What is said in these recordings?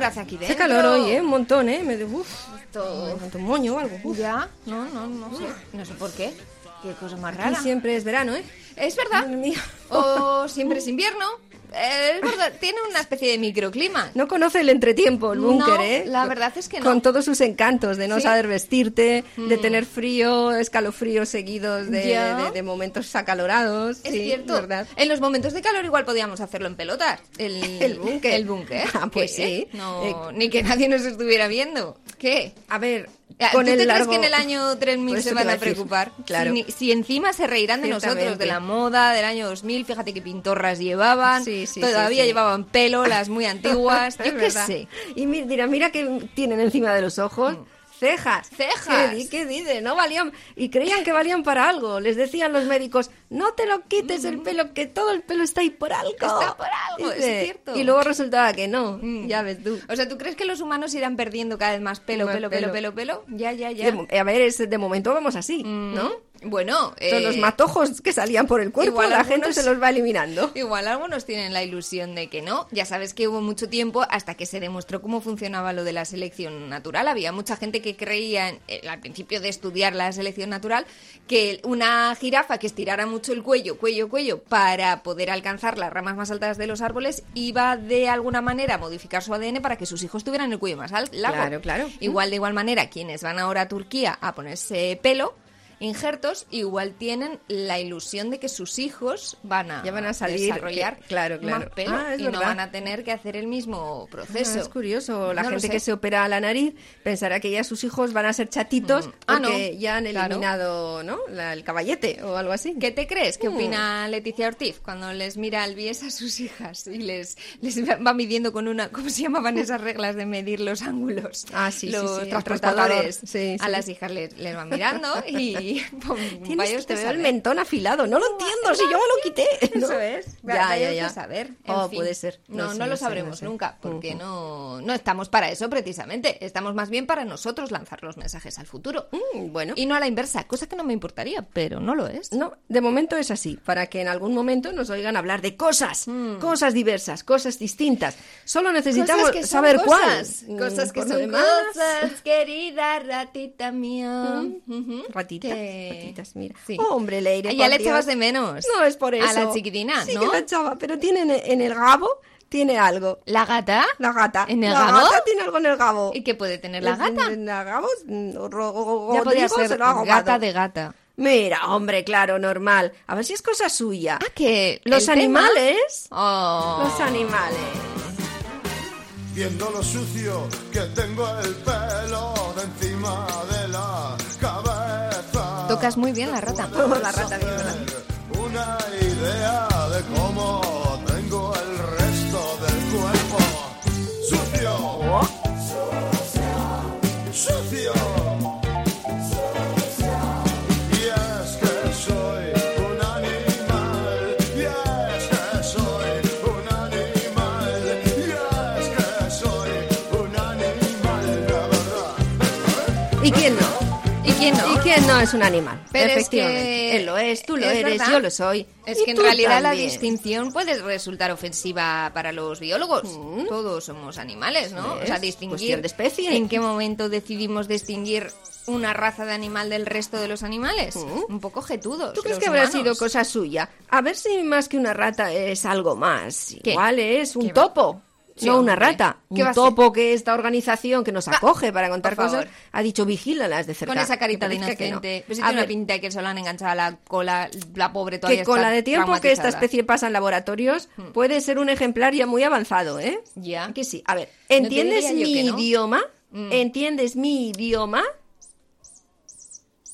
Calor hace aquí dentro. Hace calor hoy, ¿eh? Un montón, ¿eh? Me de... Uf, Esto- un moño o algo. Uf. Ya, no, no, no sé. No sé por qué. Qué cosa más Aquí rara. siempre es verano, ¿eh? Es verdad. O siempre es invierno. Es verdad, tiene una especie de microclima. No conoce el entretiempo, el búnker, No, ¿eh? la verdad es que no. Con todos sus encantos de no Sí. Mm. saber vestirte, de tener frío, escalofríos seguidos de, de- de momentos acalorados. Es sí, cierto. ¿verdad? En los momentos de calor igual podíamos hacerlo en pelotas. El, El búnker. El búnker. Ah, pues sí. No, Eh, ni que nadie nos estuviera viendo. ¿Qué? A ver, Ah, con ¿Tú el te largo... crees que en el año 3000 Pues se van a a preocupar? Claro. Si, si encima se reirán de nosotros, de la moda del año 2000, fíjate qué pintorras llevaban, Sí, sí, todavía sí, llevaban pelo, las muy antiguas, yo qué sé. Y mi- dirá, mira que tienen encima de los ojos. Cejas. Cejas. ¿Qué, di- qué dice? No valían. Y creían que valían para algo. Les decían los médicos, no te lo quites el pelo, que todo el pelo está ahí por algo. Está por algo, es cierto. Y luego resultaba que no. Mm. Ya ves tú. O sea, ¿tú crees que los humanos irán perdiendo cada vez más pelo, Más pelo, pelo, pelo, pelo. Ya, ya, ya. De a ver, es- de momento vamos así, ¿no? Bueno, Todos eh, los matojos que salían por el cuerpo, igual la gente se los va eliminando. Igual algunos tienen la ilusión de que no. Ya sabes que hubo mucho tiempo hasta que se demostró cómo funcionaba lo de la selección natural. Había mucha gente que creía, en- eh, al principio de estudiar la selección natural, que una jirafa que estirara mucho el cuello, cuello, cuello, para poder alcanzar las ramas más altas de los árboles, iba de alguna manera a modificar su ADN para que sus hijos tuvieran el cuello más al- largo. Claro, claro. Igual de igual manera, quienes van ahora a Turquía a ponerse pelo, injertos, igual tienen la ilusión de que sus hijos van a, Ya van a salir, desarrollar que- claro, claro. más pelo Ah, y no van a tener que hacer el mismo proceso. Ah, es curioso, la No gente que se opera la nariz pensará que ya sus hijos van a ser chatitos Mm. Ah, porque no. ya han Claro. eliminado ¿no? La- el caballete o algo así. ¿Qué te crees? ¿Qué Mm. opina Leticia Ortiz cuando les mira al bies a sus hijas y les, les va midiendo con una... ¿Cómo se llamaban esas reglas de medir los ángulos? Ah, sí, Los sí. Sí, A las hijas les, les van mirando y... pues, Tienes, vaya te veo el mentón afilado, no lo entiendo, si yo me lo quité. ¿no? Eso es. Ya, ya, ya. saber. Oh, fin. puede ser. No, no, sé, lo sé, sabremos sé. nunca, porque no, no estamos para eso precisamente. Estamos más bien para nosotros lanzar los mensajes al futuro. Mm, bueno. Y no a la inversa, cosa que no me importaría, pero no lo es. No, de momento es así, para que en algún momento nos oigan hablar de cosas, cosas diversas, cosas distintas. Solo necesitamos Cosas que saber cosas. cuál. Cosas Mm, que por son demás, cosas, querida ratita mía. Que- ratitas, mira. Sí. Oh, hombre, Leire, Ya le Dios. echabas de menos. No es por eso. A la chiquitina, sí ¿no? que la echaba, pero tiene en, en el gabo, tiene algo. ¿La gata? La gata. ¿En el la gabo? gata tiene algo en el gabo. ¿Y qué puede tener la gata? En, el gabo, mm, Ya Rodrigo ser se lo ha gata de gata. Mira, hombre, claro, normal. A ver si es cosa suya. Ah, que Los animales. Oh. Los animales. Viendo lo sucio que tengo el pelo de encima de la. Tocas muy bien la rata. La rata bien. Una idea de cómo tengo el resto del cuerpo. Sucio. Sucio. Quién no? ¿Y quién no es un animal? Pero es Efectivamente. que- Él lo es, tú lo es eres, verdad. yo lo soy. Es y que en realidad la distinción puede resultar ofensiva para los biólogos. Todos somos animales, ¿no? O sea, distinguir de especie. ¿En qué momento decidimos distinguir una raza de animal del resto de los animales? Un poco jetudos. ¿Tú crees que habrá sido cosa suya? A ver si más que una rata es algo más. ¿Qué? Igual es un ¿Qué va? Sí, no una rata. ¿Qué va Un topo que esta organización que nos acoge para contar por cosas favor. ha dicho vigílalas de cerca. Con esa carita de que no. inocente. Pues si A tiene una ver, pinta de que se lo han enganchado a la cola, la pobre todavía que con la de tiempo que esta especie pasa en laboratorios puede ser un ejemplar ya muy avanzado, ¿eh? Ya. Que sí. A ver, ¿entiendes mi. Mm. idioma? ¿Entiendes mi idioma?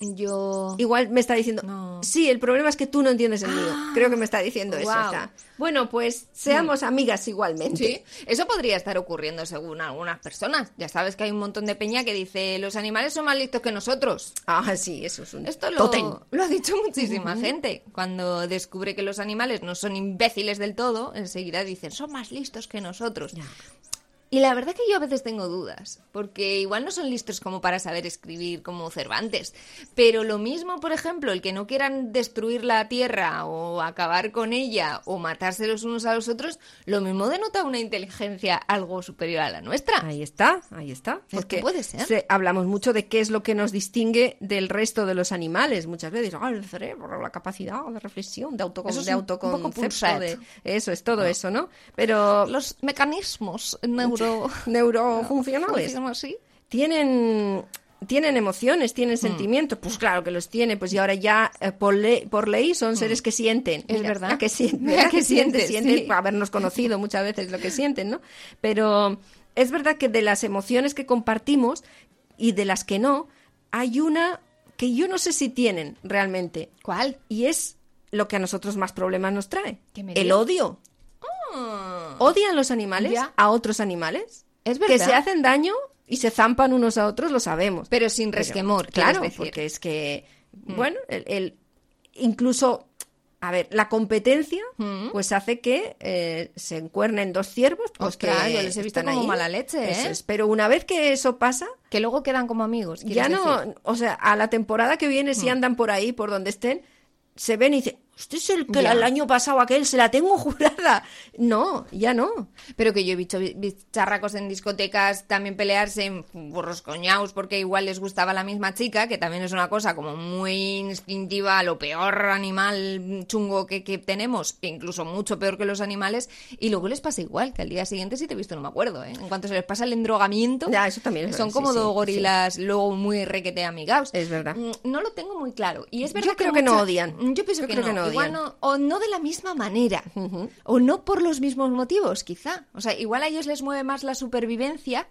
Yo... Igual me está diciendo, No. sí, el problema es que tú no entiendes el mío. Creo que me está diciendo eso. Está. Bueno, pues seamos amigas igualmente. Sí, eso podría estar ocurriendo según algunas personas. Ya sabes que hay un montón de peña que dice los animales son más listos que nosotros. Ah, sí, eso es un Esto lo, lo ha dicho muchísima gente. Cuando descubre que los animales no son imbéciles del todo, enseguida dicen son más listos que nosotros. Y la verdad que yo a veces tengo dudas, porque igual no son listos como para saber escribir como Cervantes, pero lo mismo, por ejemplo, el que no quieran destruir la tierra o acabar con ella o matarse los unos a los otros, lo mismo denota una inteligencia algo superior a la nuestra. Ahí está, ahí está. Es Porque que puede ser. se- hablamos mucho de qué es lo que nos distingue del resto de los animales. Muchas veces, ah, el cerebro, la capacidad de reflexión, de, autocon- Eso es de autoconcepto, de eso es todo eso, ¿no? Pero Los mecanismos neuro... neurofuncionales tienen tienen emociones, tienen sentimientos, pues claro que los tiene, pues y ahora ya eh, por, ley, por ley son seres que sienten. Es Mira, verdad. que sienten, que sienten, sientes, sienten, sí. por habernos conocido muchas veces lo que sienten, ¿no? Pero es verdad que de las emociones que compartimos y de las que no, hay una que yo no sé si tienen realmente. ¿Cuál? Y es lo que a nosotros más problemas nos trae. ¿Qué me El odio. ¿Odian los animales Ya. a otros animales? Es Que verdad. se hacen daño y se zampan unos a otros, lo sabemos. Pero sin Pero, resquemor, claro, decir. Mm. porque es que, bueno, el, el- incluso, a ver, la competencia, Mm. pues hace que eh, se encuernen dos ciervos, pues Ostras, que yo les he visto como ahí. mala leche, ¿eh? es. Pero una vez que eso pasa, Que luego quedan como amigos. ya ¿quieres no, decir? o sea, a la temporada que viene, Mm. si andan por ahí, por donde estén, se ven y dicen, usted es el que Ya. el año pasado aquel se la tengo jurada. No, ya no. Pero que yo he visto bicharracos en discotecas también pelearse en burros coñaos porque igual les gustaba la misma chica, que también es una cosa como muy instintiva, lo peor animal chungo que, que tenemos, e incluso mucho peor que los animales, y luego les pasa igual, que al día siguiente si te he visto no me acuerdo, ¿eh? En cuanto se les pasa el endrogamiento, Ya, eso también es son verdad, como sí, dos sí, gorilas luego muy requete amigados. Es verdad. Mm, No lo tengo muy claro. Y es Yo verdad creo que no odian. Yo pienso Yo que, creo no. que no Igual no- o no de la misma manera. O no por los mismos motivos, quizá. O sea, igual a ellos les mueve más la supervivencia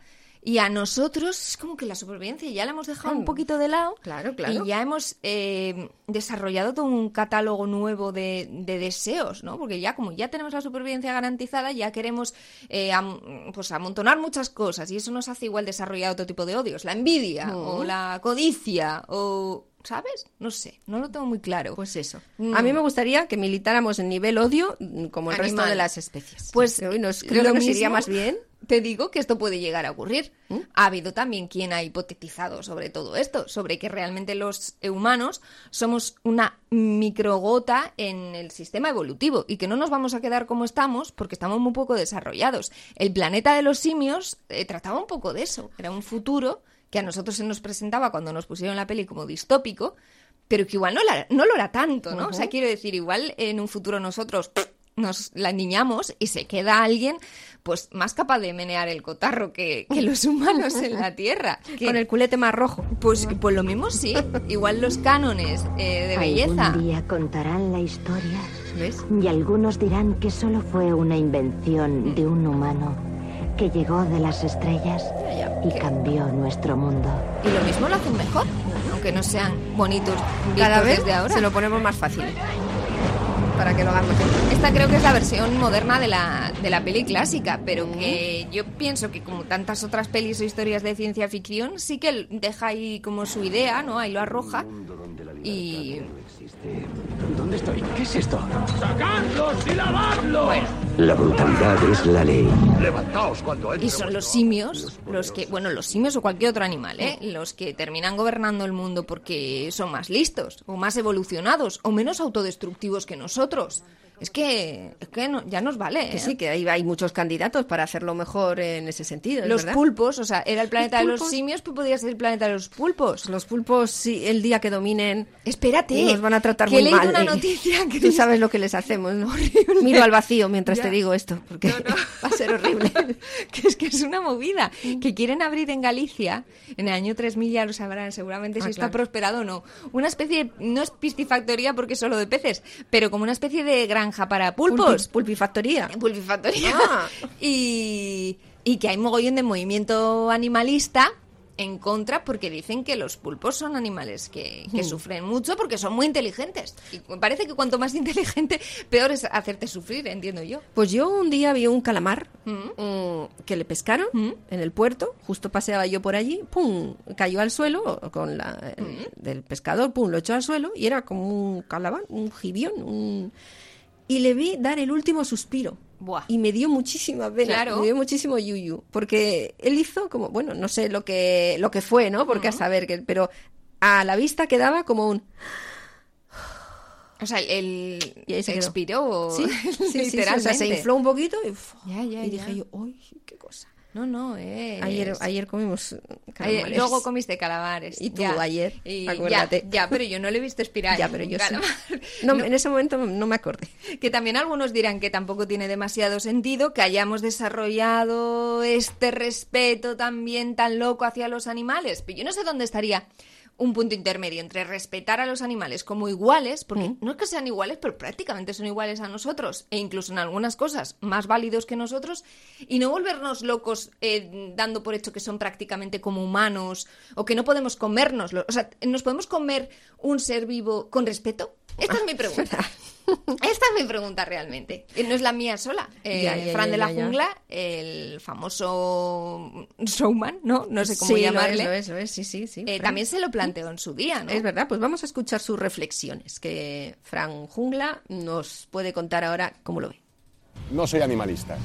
y a nosotros es como que la supervivencia ya la hemos dejado un poquito de lado. Claro, claro. Y ya hemos eh, desarrollado todo un catálogo nuevo de, de deseos, ¿no? Porque ya como ya tenemos la supervivencia garantizada, ya queremos eh, am- pues amontonar muchas cosas y eso nos hace igual desarrollar otro tipo de odios. La envidia o Mm. la codicia o... ¿Sabes? No sé, no lo tengo muy claro. Pues eso. Mm. A mí me gustaría que militáramos en nivel odio mm, como el resto de las especies. Pues hoy nos, creo lo que nos iría más bien. Te digo que esto puede llegar a ocurrir. Ha habido también quien ha hipotetizado sobre todo esto, sobre que realmente los humanos somos una microgota en el sistema evolutivo y que no nos vamos a quedar como estamos porque estamos muy poco desarrollados. El planeta de los simios eh, trataba un poco de eso. Era un futuro que a nosotros se nos presentaba cuando nos pusieron la peli como distópico, pero que igual no, la- no lo era tanto, ¿no? O sea, quiero decir, igual en un futuro nosotros nos la niñamos y se queda alguien pues más capaz de menear el cotarro que, que los humanos en la Tierra. Que- Con el culete más rojo. pues, pues lo mismo sí. Igual los cánones eh, de belleza. Algún día contarán la historia ¿Ves? y algunos dirán que solo fue una invención de un humano que llegó de las estrellas y cambió nuestro mundo. Y lo mismo lo hacen mejor, aunque no sean bonitos Cada vez desde ahora. se lo ponemos más fácil. Para que lo hagan mejor. Esta creo que es la versión moderna de la, de la peli clásica, pero que yo pienso que como tantas otras pelis o historias de ciencia ficción, sí que deja ahí como su idea, ¿no? Ahí lo arroja. Y ¿Dónde estoy? ¿Qué es esto? ¡Sacadlos y lavadlos! bueno, La brutalidad es la ley. Levantaos cuando entre y son los simios los que, bueno, los simios o cualquier otro animal, ¿eh? Los que terminan gobernando el mundo porque son más listos, o más evolucionados, o menos autodestructivos que nosotros. Es que, es que no- ya nos vale. Que ¿eh? sí, que hay, hay muchos candidatos para hacerlo mejor en ese sentido. Los verdad. pulpos, o sea, era el planeta de los simios, pues podría ser el planeta de los pulpos. Los pulpos, sí, el día que dominen. Espérate, Nos van a tratar que muy mal. una eh. noticia que Tú sabes lo que les hacemos, ¿no? Miro al vacío mientras te digo esto, porque va a ser horrible. que es que es una movida, que quieren abrir en Galicia, en el año 3000 ya lo sabrán seguramente si Ah, está claro. prosperado o no, una especie, de- no es piscifactoría porque es solo de peces, pero como una especie de granja para pulpos. Pulpi- pulpifactoría. Pulpifactoría. Ah. Y, y que hay mogollón de movimiento animalista en contra porque dicen que los pulpos son animales que, que sufren mucho porque son muy inteligentes. Y parece que cuanto más inteligente, peor es hacerte sufrir, entiendo yo. Pues yo un día vi un calamar Mm. mm, que le pescaron Mm. en el puerto, justo paseaba yo por allí, pum, cayó al suelo con la Mm. el- del pescador, pum, lo echó al suelo y era como un calamar, un gibión, un- y le vi dar el último suspiro. Buah. Y me dio muchísima pena, Claro. me dio muchísimo yuyu, porque él hizo como, bueno, no sé lo que lo que fue, ¿no? Porque a saber que, pero a la vista quedaba como un O sea, el Y ahí se quedó. expiró sí, sí, sí, sí, o sea, se infló un poquito y, uf, Ya, ya, y ya. dije yo, uy, qué cosa. No, no, eh. Ayer, ayer comimos Ayer- calamares. luego comiste calamares. Y tú ya. ayer, Y acuérdate. Ya, ya, pero yo no le he visto expirar. Ya, pero yo sí. No, En ese momento no me acordé. Que también algunos dirán que tampoco tiene demasiado sentido que hayamos desarrollado este respeto también tan loco hacia los animales. Pero yo no sé dónde estaría un punto intermedio entre respetar a los animales como iguales, porque no es que sean iguales, pero prácticamente son iguales a nosotros, e incluso en algunas cosas más válidos que nosotros, y no volvernos locos eh, dando por hecho que son prácticamente como humanos, o que no podemos comérnoslo. O sea, ¿nos podemos comer un ser vivo con respeto? Esta es mi pregunta. Esta es mi pregunta realmente. Y No es la mía sola. Eh, Ya, ya, Fran ya, de la ya, ya. Jungla, el famoso showman, ¿no? No sé cómo sí, llamarle. Lo es, lo es, sí, sí, sí. Eh, también se lo planteó en su día, ¿no? Es verdad, pues vamos a escuchar sus reflexiones, que Fran Jungla nos puede contar ahora cómo lo ve. no soy animalista.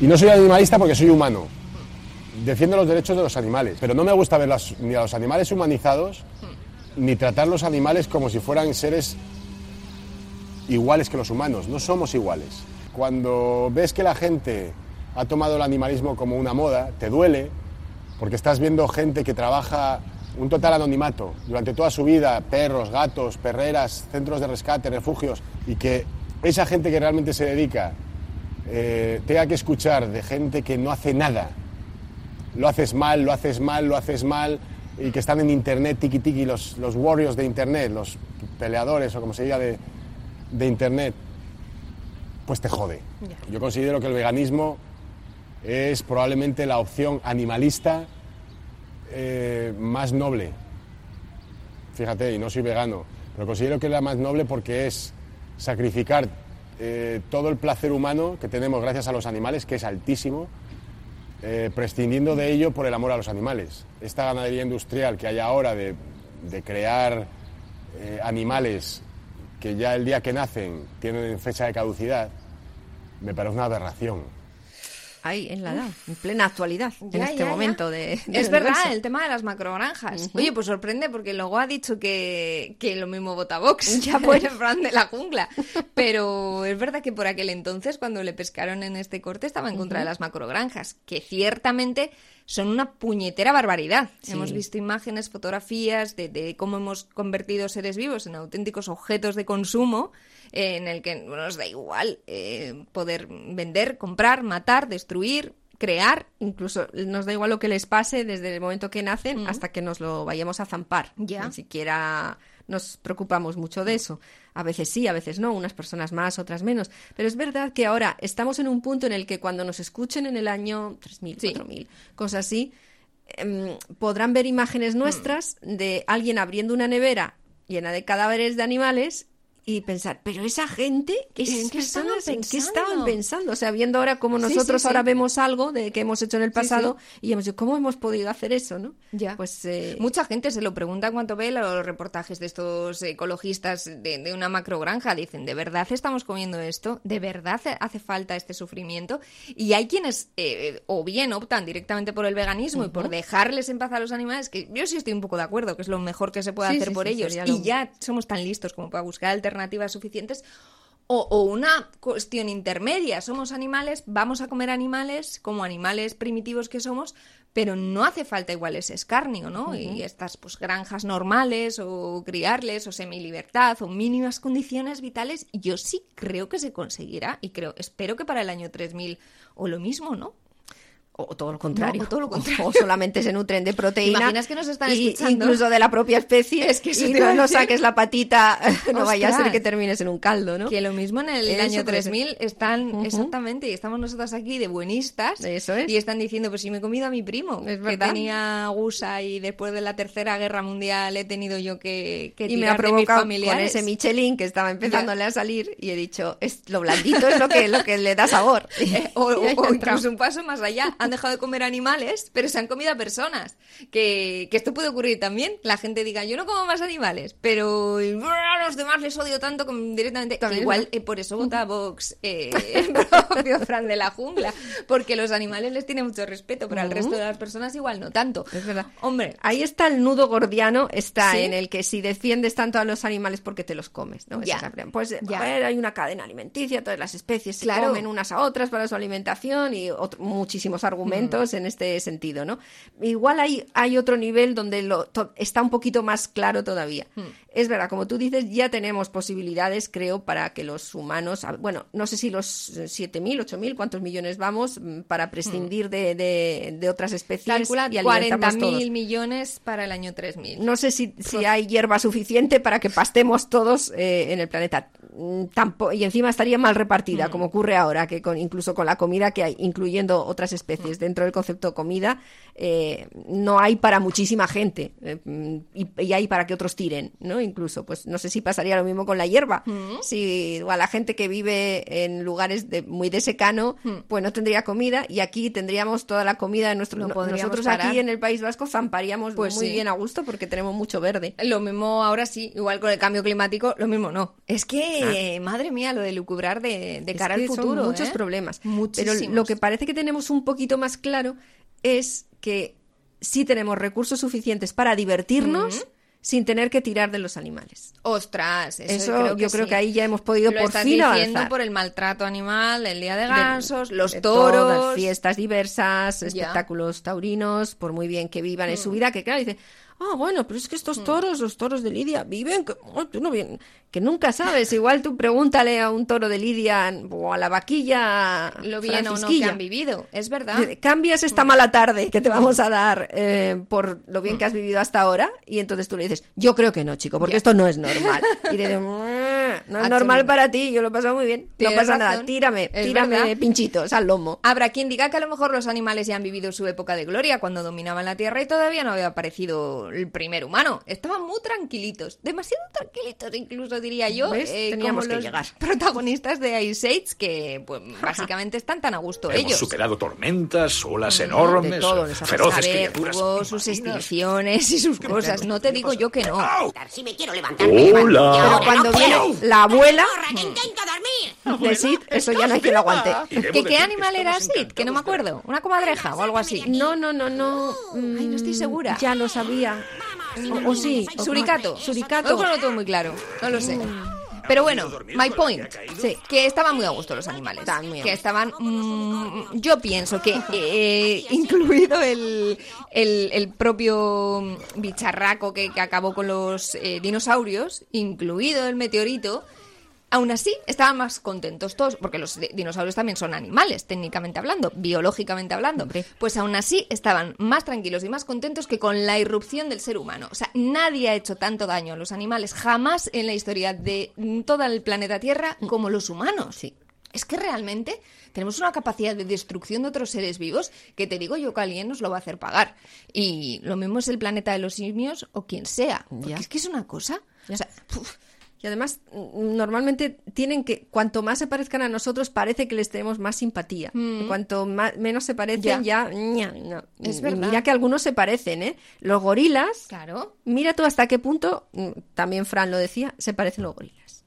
Y no soy animalista porque soy humano. Defiendo los derechos de los animales, pero no me gusta ver las- ni a los animales humanizados, ni tratar los animales como si fueran seres iguales que los humanos. No somos iguales. Cuando ves que la gente ha tomado el animalismo como una moda, te duele, porque estás viendo gente que trabaja un total anonimato durante toda su vida, perros, gatos, perreras, centros de rescate, refugios, y que esa gente que realmente se dedica eh, tenga que escuchar de gente que no hace nada. Lo haces mal, lo haces mal, lo haces mal, y que están en internet, tiki tiki, los, los warriors de internet, los peleadores o como se diga de, de internet, pues te jode. Yo considero que el veganismo es probablemente la opción animalista eh, más noble. Fíjate, y no soy vegano, pero considero que es la más noble porque es sacrificar eh, todo el placer humano que tenemos gracias a los animales, que es altísimo, eh, prescindiendo de ello por el amor a los animales. Esta ganadería industrial que hay ahora de, de crear eh, animales que ya el día que nacen tienen fecha de caducidad, me parece una aberración. Ahí, en la edad, en plena actualidad, en este ya, ya. momento de, Es verdad, el tema de las macrogranjas. Oye, pues sorprende porque luego ha dicho que, que lo mismo vota Vox. Ya pues Fran de la jungla. Pero es verdad que por aquel entonces, cuando le pescaron en este corte, estaba en contra de las macrogranjas, que ciertamente son una puñetera barbaridad. Sí. Hemos visto imágenes, fotografías de, de cómo hemos convertido seres vivos en auténticos objetos de consumo, eh, en el que no nos da igual eh, poder vender, comprar, matar, destruir, crear. Incluso nos da igual lo que les pase desde el momento que nacen hasta que nos lo vayamos a zampar. Ya. Ni siquiera nos preocupamos mucho de eso. A veces sí, a veces no, unas personas más, otras menos. Pero es verdad que ahora estamos en un punto en el que cuando nos escuchen en el año 3.000, Sí. 4.000, cosas así, em, podrán ver imágenes nuestras de alguien abriendo una nevera llena de cadáveres de animales y pensar, pero esa gente, ¿En qué estaban personas, ¿en qué pensando? estaban pensando? O sea, viendo ahora cómo Sí, nosotros sí, sí. ahora vemos algo de que hemos hecho en el pasado y hemos dicho, ¿cómo hemos podido hacer eso, no? Ya. Pues eh, Mucha gente se lo pregunta cuando ve los reportajes de estos ecologistas de, de una macrogranja. Dicen, ¿de verdad estamos comiendo esto? ¿De verdad hace- falta este sufrimiento? Y hay quienes eh, o bien optan directamente por el veganismo y por dejarles en paz a los animales, que yo sí estoy un poco de acuerdo, que es lo mejor que se puede hacer por ellos. Y lo- ya somos tan listos como para buscar alternativas suficientes. O, o una cuestión intermedia, somos animales, vamos a comer animales como animales primitivos que somos, pero no hace falta igual ese escarnio, ¿no? Y estas pues granjas normales o criarles o semilibertad o mínimas condiciones vitales, yo sí creo que se conseguirá y creo, espero que para el año 3000 o lo mismo, ¿no? O todo lo contrario. No, o todo lo contrario. O solamente se nutren de proteína. ¿Te imaginas que nos están y- escuchando? Incluso de la propia especie. Es que iba no, no saques la patita, no vaya a ser que termines en un caldo, ¿no? Que lo mismo en el Eso año puede ser. 3000 están exactamente, y estamos nosotras aquí de buenistas. Eso es. Y están diciendo, pues si me he comido a mi primo, Es que tenía gusa y después de la Tercera Guerra Mundial he tenido yo que, que y me ha de mis provocado con ese Michelin que estaba empezándole a salir y he dicho, es, lo blandito es lo que, lo que le da sabor. Eh, o, o incluso un paso más allá, han dejado de comer animales, pero se han comido a personas. Que, que esto puede ocurrir también. La gente diga, yo no como más animales, pero a los demás les odio tanto como directamente. Que igual eh, por eso vota Vox eh, el propio Fran de la jungla, porque los animales les tiene mucho respeto, pero al resto de las personas igual no tanto. Es verdad. Hombre, Ahí está el nudo gordiano, está ¿Sí? en el que si defiendes tanto a los animales porque te los comes, ¿no? Ya. Pues Ya. a ver, hay una cadena alimenticia, todas las especies se comen unas a otras para su alimentación y otro- muchísimos argumentos Mm. en este sentido, ¿no? Igual hay, hay otro nivel donde lo, está un poquito más claro todavía. Mm. Es verdad, como tú dices, ya tenemos posibilidades, creo, para que los humanos, bueno, no sé si los eh, 7.000, 8.000, cuántos millones vamos, mm, para prescindir de, de- de otras especies calcula y alimentarnos 40.000 todos. millones para el año 3000. No sé si, si hay hierba suficiente para que pastemos todos eh, en el planeta. Tampo- y encima estaría mal repartida, como ocurre ahora, que con, incluso con la comida que hay, incluyendo otras especies dentro del concepto comida, eh, no hay para muchísima gente eh, mm, y, y hay para que otros tiren, ¿no? Incluso, pues no sé si pasaría lo mismo con la hierba. Si a la gente que vive en lugares de, muy de secano, pues no tendría comida y aquí tendríamos toda la comida de nuestro. No nosotros parar. aquí en el País Vasco zamparíamos Pues muy sí. bien a gusto porque tenemos mucho verde. Lo mismo ahora sí, igual con el cambio climático, lo mismo no. Es que, eh, madre mía, lo de lucubrar de, cara al son futuro. muchos ¿eh? problemas. Muchísimos. Pero lo que parece que tenemos un poquito más claro es que sí tenemos recursos suficientes para divertirnos sin tener que tirar de los animales. Ostras, eso, Eso, creo yo creo sí. que ahí ya hemos podido Lo por estás fin diciendo avanzar. por el maltrato animal, el día de De- gansos, los de toros. todas, fiestas diversas, Ya. Mm. espectáculos taurinos, por muy bien que vivan en su vida, que claro, dice, ah, bueno, pero es que estos toros, los toros de Lidia, viven, que, oh, tú no bien, que nunca sabes, igual tú pregúntale a un toro de Lidia o a la vaquilla Lo bien o no que han vivido, es verdad. Cambias esta mala tarde que te vamos a dar eh, por lo bien que has vivido hasta ahora y entonces tú le dices, yo creo que no, chico, porque Ya. esto no es normal. Y le dices, "Mm, no es normal para ti, yo lo he pasado muy bien. No pasa nada, tírame, Es tírame verdad. pinchitos al lomo. Habrá quien diga que a lo mejor los animales ya han vivido su época de gloria cuando dominaban la Tierra y todavía no había aparecido el primer humano. Estaban muy tranquilitos, demasiado tranquilitos incluso diría yo, eh, Teníamos como que los llegar. protagonistas de Ice Age que pues básicamente están tan a gusto Hemos ellos. superado tormentas, olas de enormes, todo feroces A ver, criaturas. hubo sus extinciones y sus cosas, no te digo yo que no. Si me quiero levantar, me levanto. Y Hola. Pero ahora cuando no viene puedo. La abuela ¡Corre, que intento dormir! de Sid, eso ya no hay que lo aguante. Y debo ¿Que qué animal era Sid? Que no me acuerdo. ¿Una comadreja o algo así? No, no, no, no. Ay, no estoy mm, segura. Ya lo sabía. O, o sí. o- Suricato. Suricato. No lo tengo muy claro. No lo sé. Pero bueno, my point. Sí, que estaban muy a gusto los animales. Estaban muy a Que estaban. mm, yo pienso que, eh, incluido el, el, el propio bicharraco que, que acabó con los eh, dinosaurios, incluido el meteorito. Aún así, estaban más contentos todos, porque los di- dinosaurios también son animales, técnicamente hablando, biológicamente hablando. Hombre. Pues aún así estaban más tranquilos y más contentos que con la irrupción del ser humano. O sea, nadie ha hecho tanto daño a los animales jamás en la historia de mm, todo el planeta Tierra como los humanos. Sí. Es que realmente tenemos una capacidad de destrucción de otros seres vivos que te digo yo que alguien nos lo va a hacer pagar. Y lo mismo es el planeta de los simios o quien sea. Porque Ya. es que es una cosa. O sea, puf, Y además, mm, normalmente tienen que, cuanto más se parezcan a nosotros, parece que les tenemos más simpatía. Cuanto más, menos se parecen, ya. ña, no. Es verdad. Mira que algunos se parecen, ¿eh? Los gorilas, claro. mira tú hasta qué punto, mm, también Fran lo decía, se parecen los gorilas.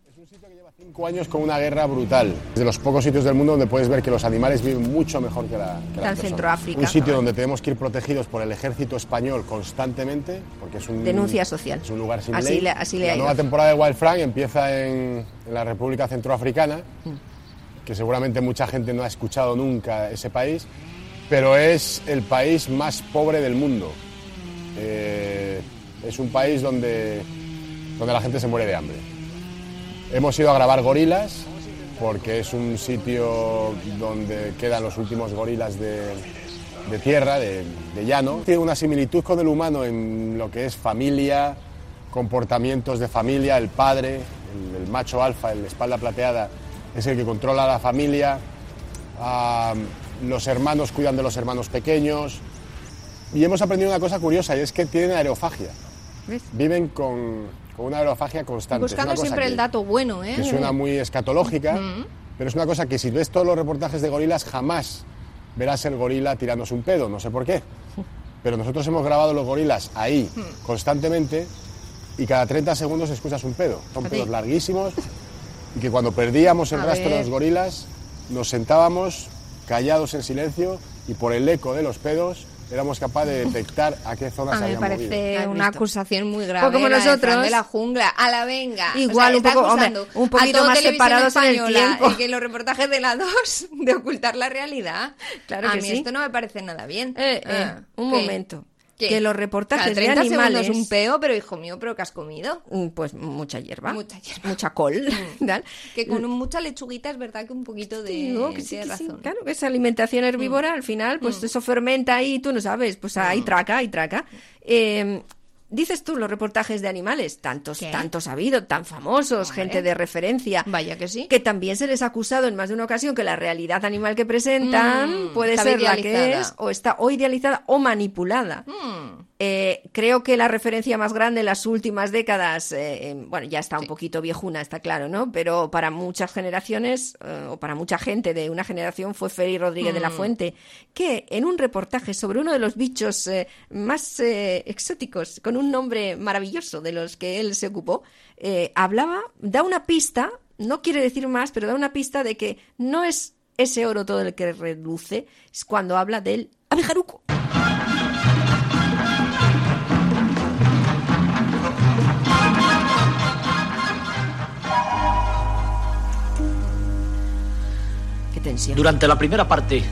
Cinco años con una guerra brutal. Es de los pocos sitios del mundo donde puedes ver que los animales viven mucho mejor que la, que. Centroáfrica. Un sitio donde tenemos que ir protegidos por el ejército español constantemente, porque es un Denuncia social. Es un lugar sin Así ley. le- así le la nueva temporada de Wild Frank empieza en, en la República Centroafricana, Mm. que seguramente mucha gente no ha escuchado nunca ese país, pero es el país más pobre del mundo. Eh, es un país donde, donde la gente se muere de hambre. Hemos ido a grabar gorilas porque es un sitio donde quedan los últimos gorilas de, tierra, de, llano. Tiene una similitud con el humano en lo que es familia, comportamientos de familia, el padre, el, el macho alfa, el espalda plateada, es el que controla a la familia, ah, los hermanos cuidan de los hermanos pequeños. Y hemos aprendido una cosa curiosa y es que tienen aerofagia. ¿Ves? Viven con, con una aerofagia constante. Buscando siempre que- el dato bueno, ¿eh? que suena muy escatológica, pero es una cosa que si ves todos los reportajes de gorilas jamás verás el gorila tirándose un pedo, no sé por qué. Pero nosotros hemos grabado los gorilas ahí constantemente y cada 30 segundos escuchas un pedo. Son pedos larguísimos y que cuando perdíamos el A rastro de los gorilas nos sentábamos callados en silencio y por el eco de los pedos éramos capaces de detectar a qué zonas A mí me habían movido. parece ¿Has una visto? acusación muy grave. Pues como la de nosotros. Fran de la jungla, a la venga. Igual, un está poco, hombre, un poquito más separados en el Española tiempo. y que los reportajes de la 2 de ocultar la realidad. Claro a que mí sí. esto no me parece nada bien. Eh, eh, Ah, un ¿qué? momento. ¿Qué? Que los reportajes Cada de 30 animales... segundos un peo, pero hijo mío, ¿pero qué has comido? Mm, Pues mucha hierba. Mucha hierba. Mucha col. tal. Que con mucha lechuguita es verdad que un poquito de... Digo que sí, que sí. razón. Mm. Claro, que esa alimentación herbívora al final, pues eso fermenta ahí, tú no sabes, pues Mm. hay traca, hay traca. Eh, dices tú los reportajes de animales, tantos, ¿Qué? tantos ha habido, tan famosos, Hombre. gente de referencia. Vaya que sí. Que también se les ha acusado en más de una ocasión que la realidad animal que presentan Mm, puede ser la que es, o está o idealizada o manipulada. Mm. Eh, creo que la referencia más grande en las últimas décadas, eh, bueno, ya está un poquito viejuna, está claro, ¿no? Pero para muchas generaciones, eh, o para mucha gente de una generación, fue Feri Rodríguez de la Mm. Fuente, que en un reportaje sobre uno de los bichos más exóticos, con un nombre maravilloso de los que él se ocupó, hablaba, da una pista, no quiere decir más, pero da una pista de que no es ese oro todo el que reluce, es cuando habla del abejaruco. Durante la primera parte del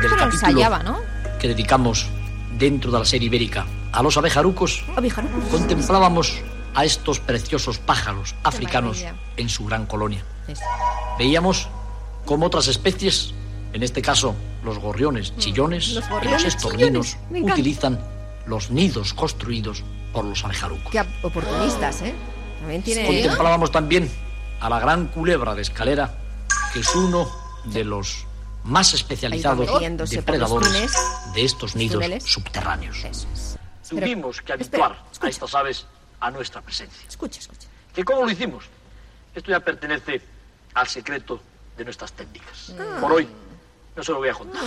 Pero capítulo ensayaba, ¿no? que dedicamos dentro de la serie ibérica a los abejarucos, Abejarucos. contemplábamos a estos preciosos pájaros africanos en su gran colonia. Veíamos cómo otras especies, en este caso los gorriones chillones Mm. Los y los estorninos, chillones, utilizan los nidos construidos por los abejarucos. Qué oportunistas, ¿eh? También tiene... Contemplábamos también a la gran culebra de escalera, que es uno de los más especializados depredadores de estos nidos túneles. subterráneos. Es. Tuvimos que espera, habituar a estas aves a nuestra presencia. Escucha, escucha. ¿Que cómo lo hicimos? Esto ya pertenece al secreto de nuestras técnicas. Ah. Por hoy no se lo voy a contar.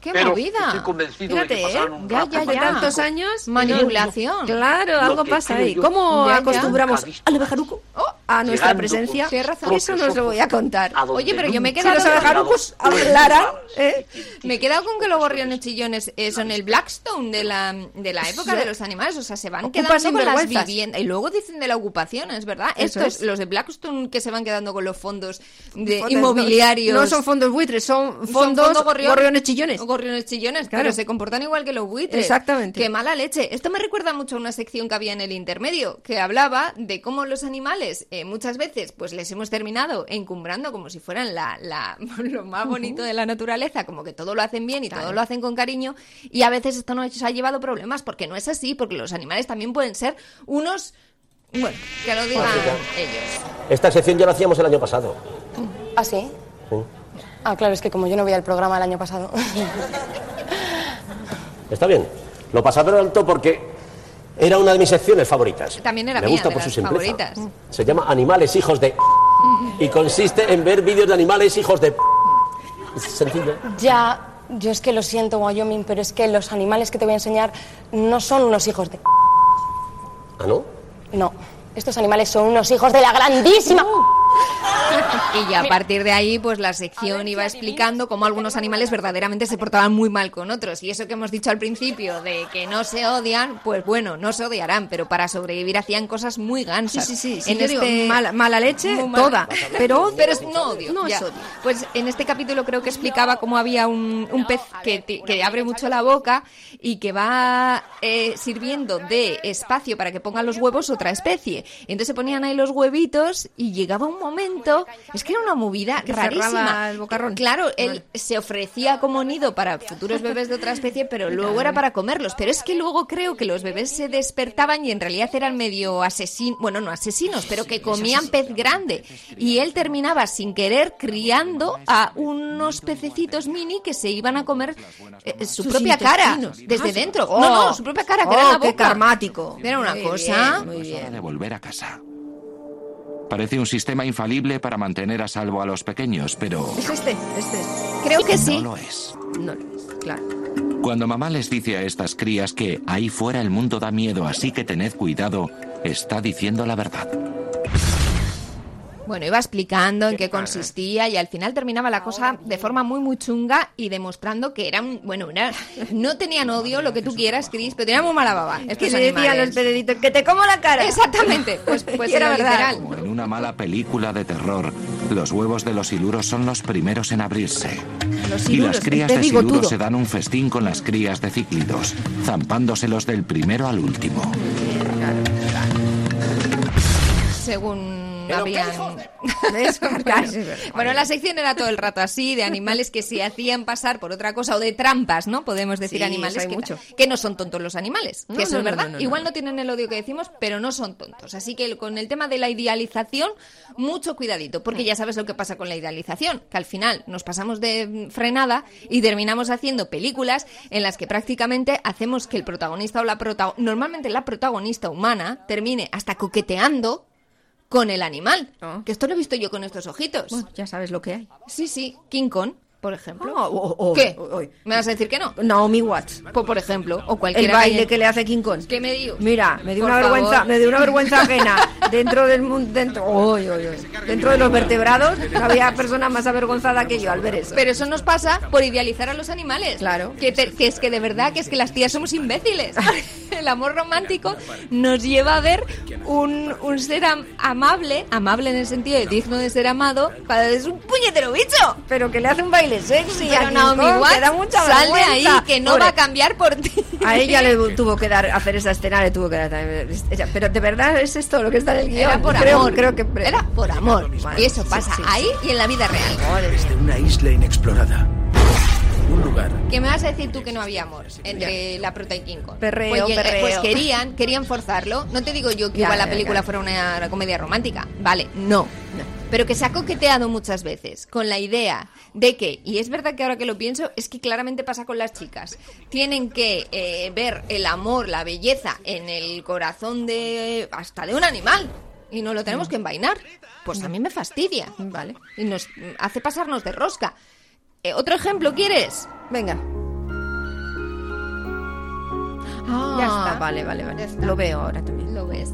¡Qué Pero movida! estoy convencido Fíjate, de que pasarán ¿eh? un Ya, rato ya, ya. tantos años... Manipulación. Claro, algo pasa ahí. ¿Cómo Ya, ya. acostumbramos visto. al abejaruco a nuestra Llegando presencia? Tienes razón. Eso no os lo voy a contar. A Oye, pero yo me he nunca Si quedado los abejarucos hablaran, ¿eh? Me he quedado con que los gorriones chillones eh, son el Blackstone de la, de la época de los animales. O sea, se van Ocupan quedando con las viviendas. Y luego dicen de la ocupación, es verdad. Eso Estos, es. los de Blackstone que se van quedando con los fondos de Fondos- inmobiliarios. No son fondos buitres, son Son fondos gorrión- gorriones chillones. Gorriones chillones, Claro. pero se comportan igual que los buitres. Exactamente. Qué mala leche. Esto me recuerda mucho a una sección que había en el intermedio, que hablaba de cómo los animales eh, muchas veces pues les hemos terminado encumbrando como si fueran la, la- lo más bonito de la naturaleza, como que todo lo hacen bien y todo lo hacen con cariño, y a veces esto nos ha llevado problemas, porque no es así, porque los animales también pueden ser unos... Bueno, que lo digan ellos. Esta sección ya la hacíamos el año pasado. ¿Ah, sí? Sí. Ah, claro, es que como yo no veía el programa el año pasado. Está bien. Lo pasé por alto porque era una de mis secciones favoritas. También era Me mía, gusta de por su las simpleza. favoritas. Se llama Animales hijos de... Y consiste en ver vídeos de animales hijos de... Es sencillo. ya, yo es que lo siento, Wyoming, pero es que los animales que te voy a enseñar no son unos hijos de... ¿Ah, no? No. Estos animales son unos hijos de la grandísima... Y ya a partir de ahí, pues la sección iba explicando cómo algunos animales verdaderamente se portaban muy mal con otros. Y eso que hemos dicho al principio de que no se odian, pues bueno, no se odiarán, pero para sobrevivir hacían cosas muy gansas. sí, sí. sí, En yo digo, este- mala, mala leche, toda. Pero, pero es no odio. No es odio. Pues en este capítulo creo que explicaba cómo había un, un pez que, que abre mucho la boca y que va eh, sirviendo de espacio para que pongan los huevos otra especie. Entonces se ponían ahí los huevitos y llegaba un momento, es que era una movida Que rarísima. el bocarrón. Claro, él se ofrecía como nido para futuros bebés de otra especie, pero luego era para comerlos. Pero es que luego creo que los bebés se despertaban y en realidad eran medio asesinos, bueno, no asesinos, pero que comían pez grande. Y él terminaba sin querer criando a unos pececitos mini que se iban a comer eh, su Sus propia cara desde Ah, dentro. Oh. no, no, su propia cara, que Oh, era la qué boca. karmático. Era una cosa. bien, muy Es hora de volver a casa. Parece un sistema infalible para mantener a salvo a los pequeños, pero Es este, este es. Creo que sí. no lo es. No lo es, claro. Cuando mamá les dice a estas crías que ahí fuera el mundo da miedo, así que tened cuidado, está diciendo la verdad. Bueno, iba explicando en qué consistía y al final terminaba la cosa de forma muy muy chunga y demostrando que eran, bueno, no tenían odio, lo que tú quieras, Chris, pero tenían muy mala baba. Que estos le decían los pececitos, que te como la cara. Exactamente, pues, pues era verdad. literal. Como en una mala película de terror, los huevos de los siluros son los primeros en abrirse. Los Y las crías de siluros se dan un festín con las crías de cíclidos, zampándoselos del primero al último. Según ¿Pero habían... Bueno, Casi, bueno, la sección era todo el rato así, de animales que se hacían pasar por otra cosa, o de trampas, ¿no? Podemos decir Sí, animales eso que, mucho. que no son tontos los animales, que eso no, es verdad. no, Igual no. no tienen el odio que decimos, pero no son tontos. Así que con el tema de la idealización, mucho cuidadito, porque ya sabes lo que pasa con la idealización, que al final nos pasamos de mm, frenada y terminamos haciendo películas en las que prácticamente hacemos que el protagonista o la protagonista, normalmente la protagonista humana, termine hasta coqueteando con el animal. Que esto lo he visto yo con estos ojitos. Bueno, ya sabes lo que hay. Sí, sí. King Kong, por ejemplo. Oh, oh, oh, ¿Qué? ¿Me vas a decir que no? Naomi Watts. Pues, por ejemplo, o El cualquiera baile que le hace King Kong. ¿Qué me dio? Mira, me dio Por una vergüenza, me dio una vergüenza ajena dentro del mundo, dentro, dentro de los vertebrados, no había persona más avergonzada que yo al ver eso. Pero eso nos pasa por idealizar a los animales. Claro. Que, te- que es que de verdad, que es que las tías somos imbéciles. El amor romántico nos lleva a ver un, un ser am- amable, amable en el sentido de digno de ser amado, para es un puñetero bicho. Pero que le hace un baile sexy a Pero Naomi Kong, Watts, que da mucha sal de ahí, vergüenza. que no Pobre. va a cambiar por ti. A ella le tuvo que dar hacer esa escena, le tuvo que dar también. Pero de verdad es esto lo que está en el guion. Era por creo, amor. Creo que Era por amor. Y eso sí, pasa sí, sí. ahí y en la vida real. Desde una isla inexplorada. Un lugar. ¿Qué me vas a decir tú que no había amor entre la prota y King Kong? Perreo, pues, perreo. pues querían, querían forzarlo. No te digo yo que Ya, igual la película ya. fuera una comedia romántica. Vale, no. Pero que se ha coqueteado muchas veces con la idea de que, y es verdad que ahora que lo pienso, es que claramente pasa con las chicas. Tienen que eh, ver el amor, la belleza en el corazón de hasta de un animal. Y no lo tenemos que envainar. Pues a mí me fastidia. Vale. Y nos hace pasarnos de rosca. Eh, ¿Otro ejemplo quieres? Venga. Ah, Ya está, vale, vale, vale. Lo veo ahora también. Lo ves.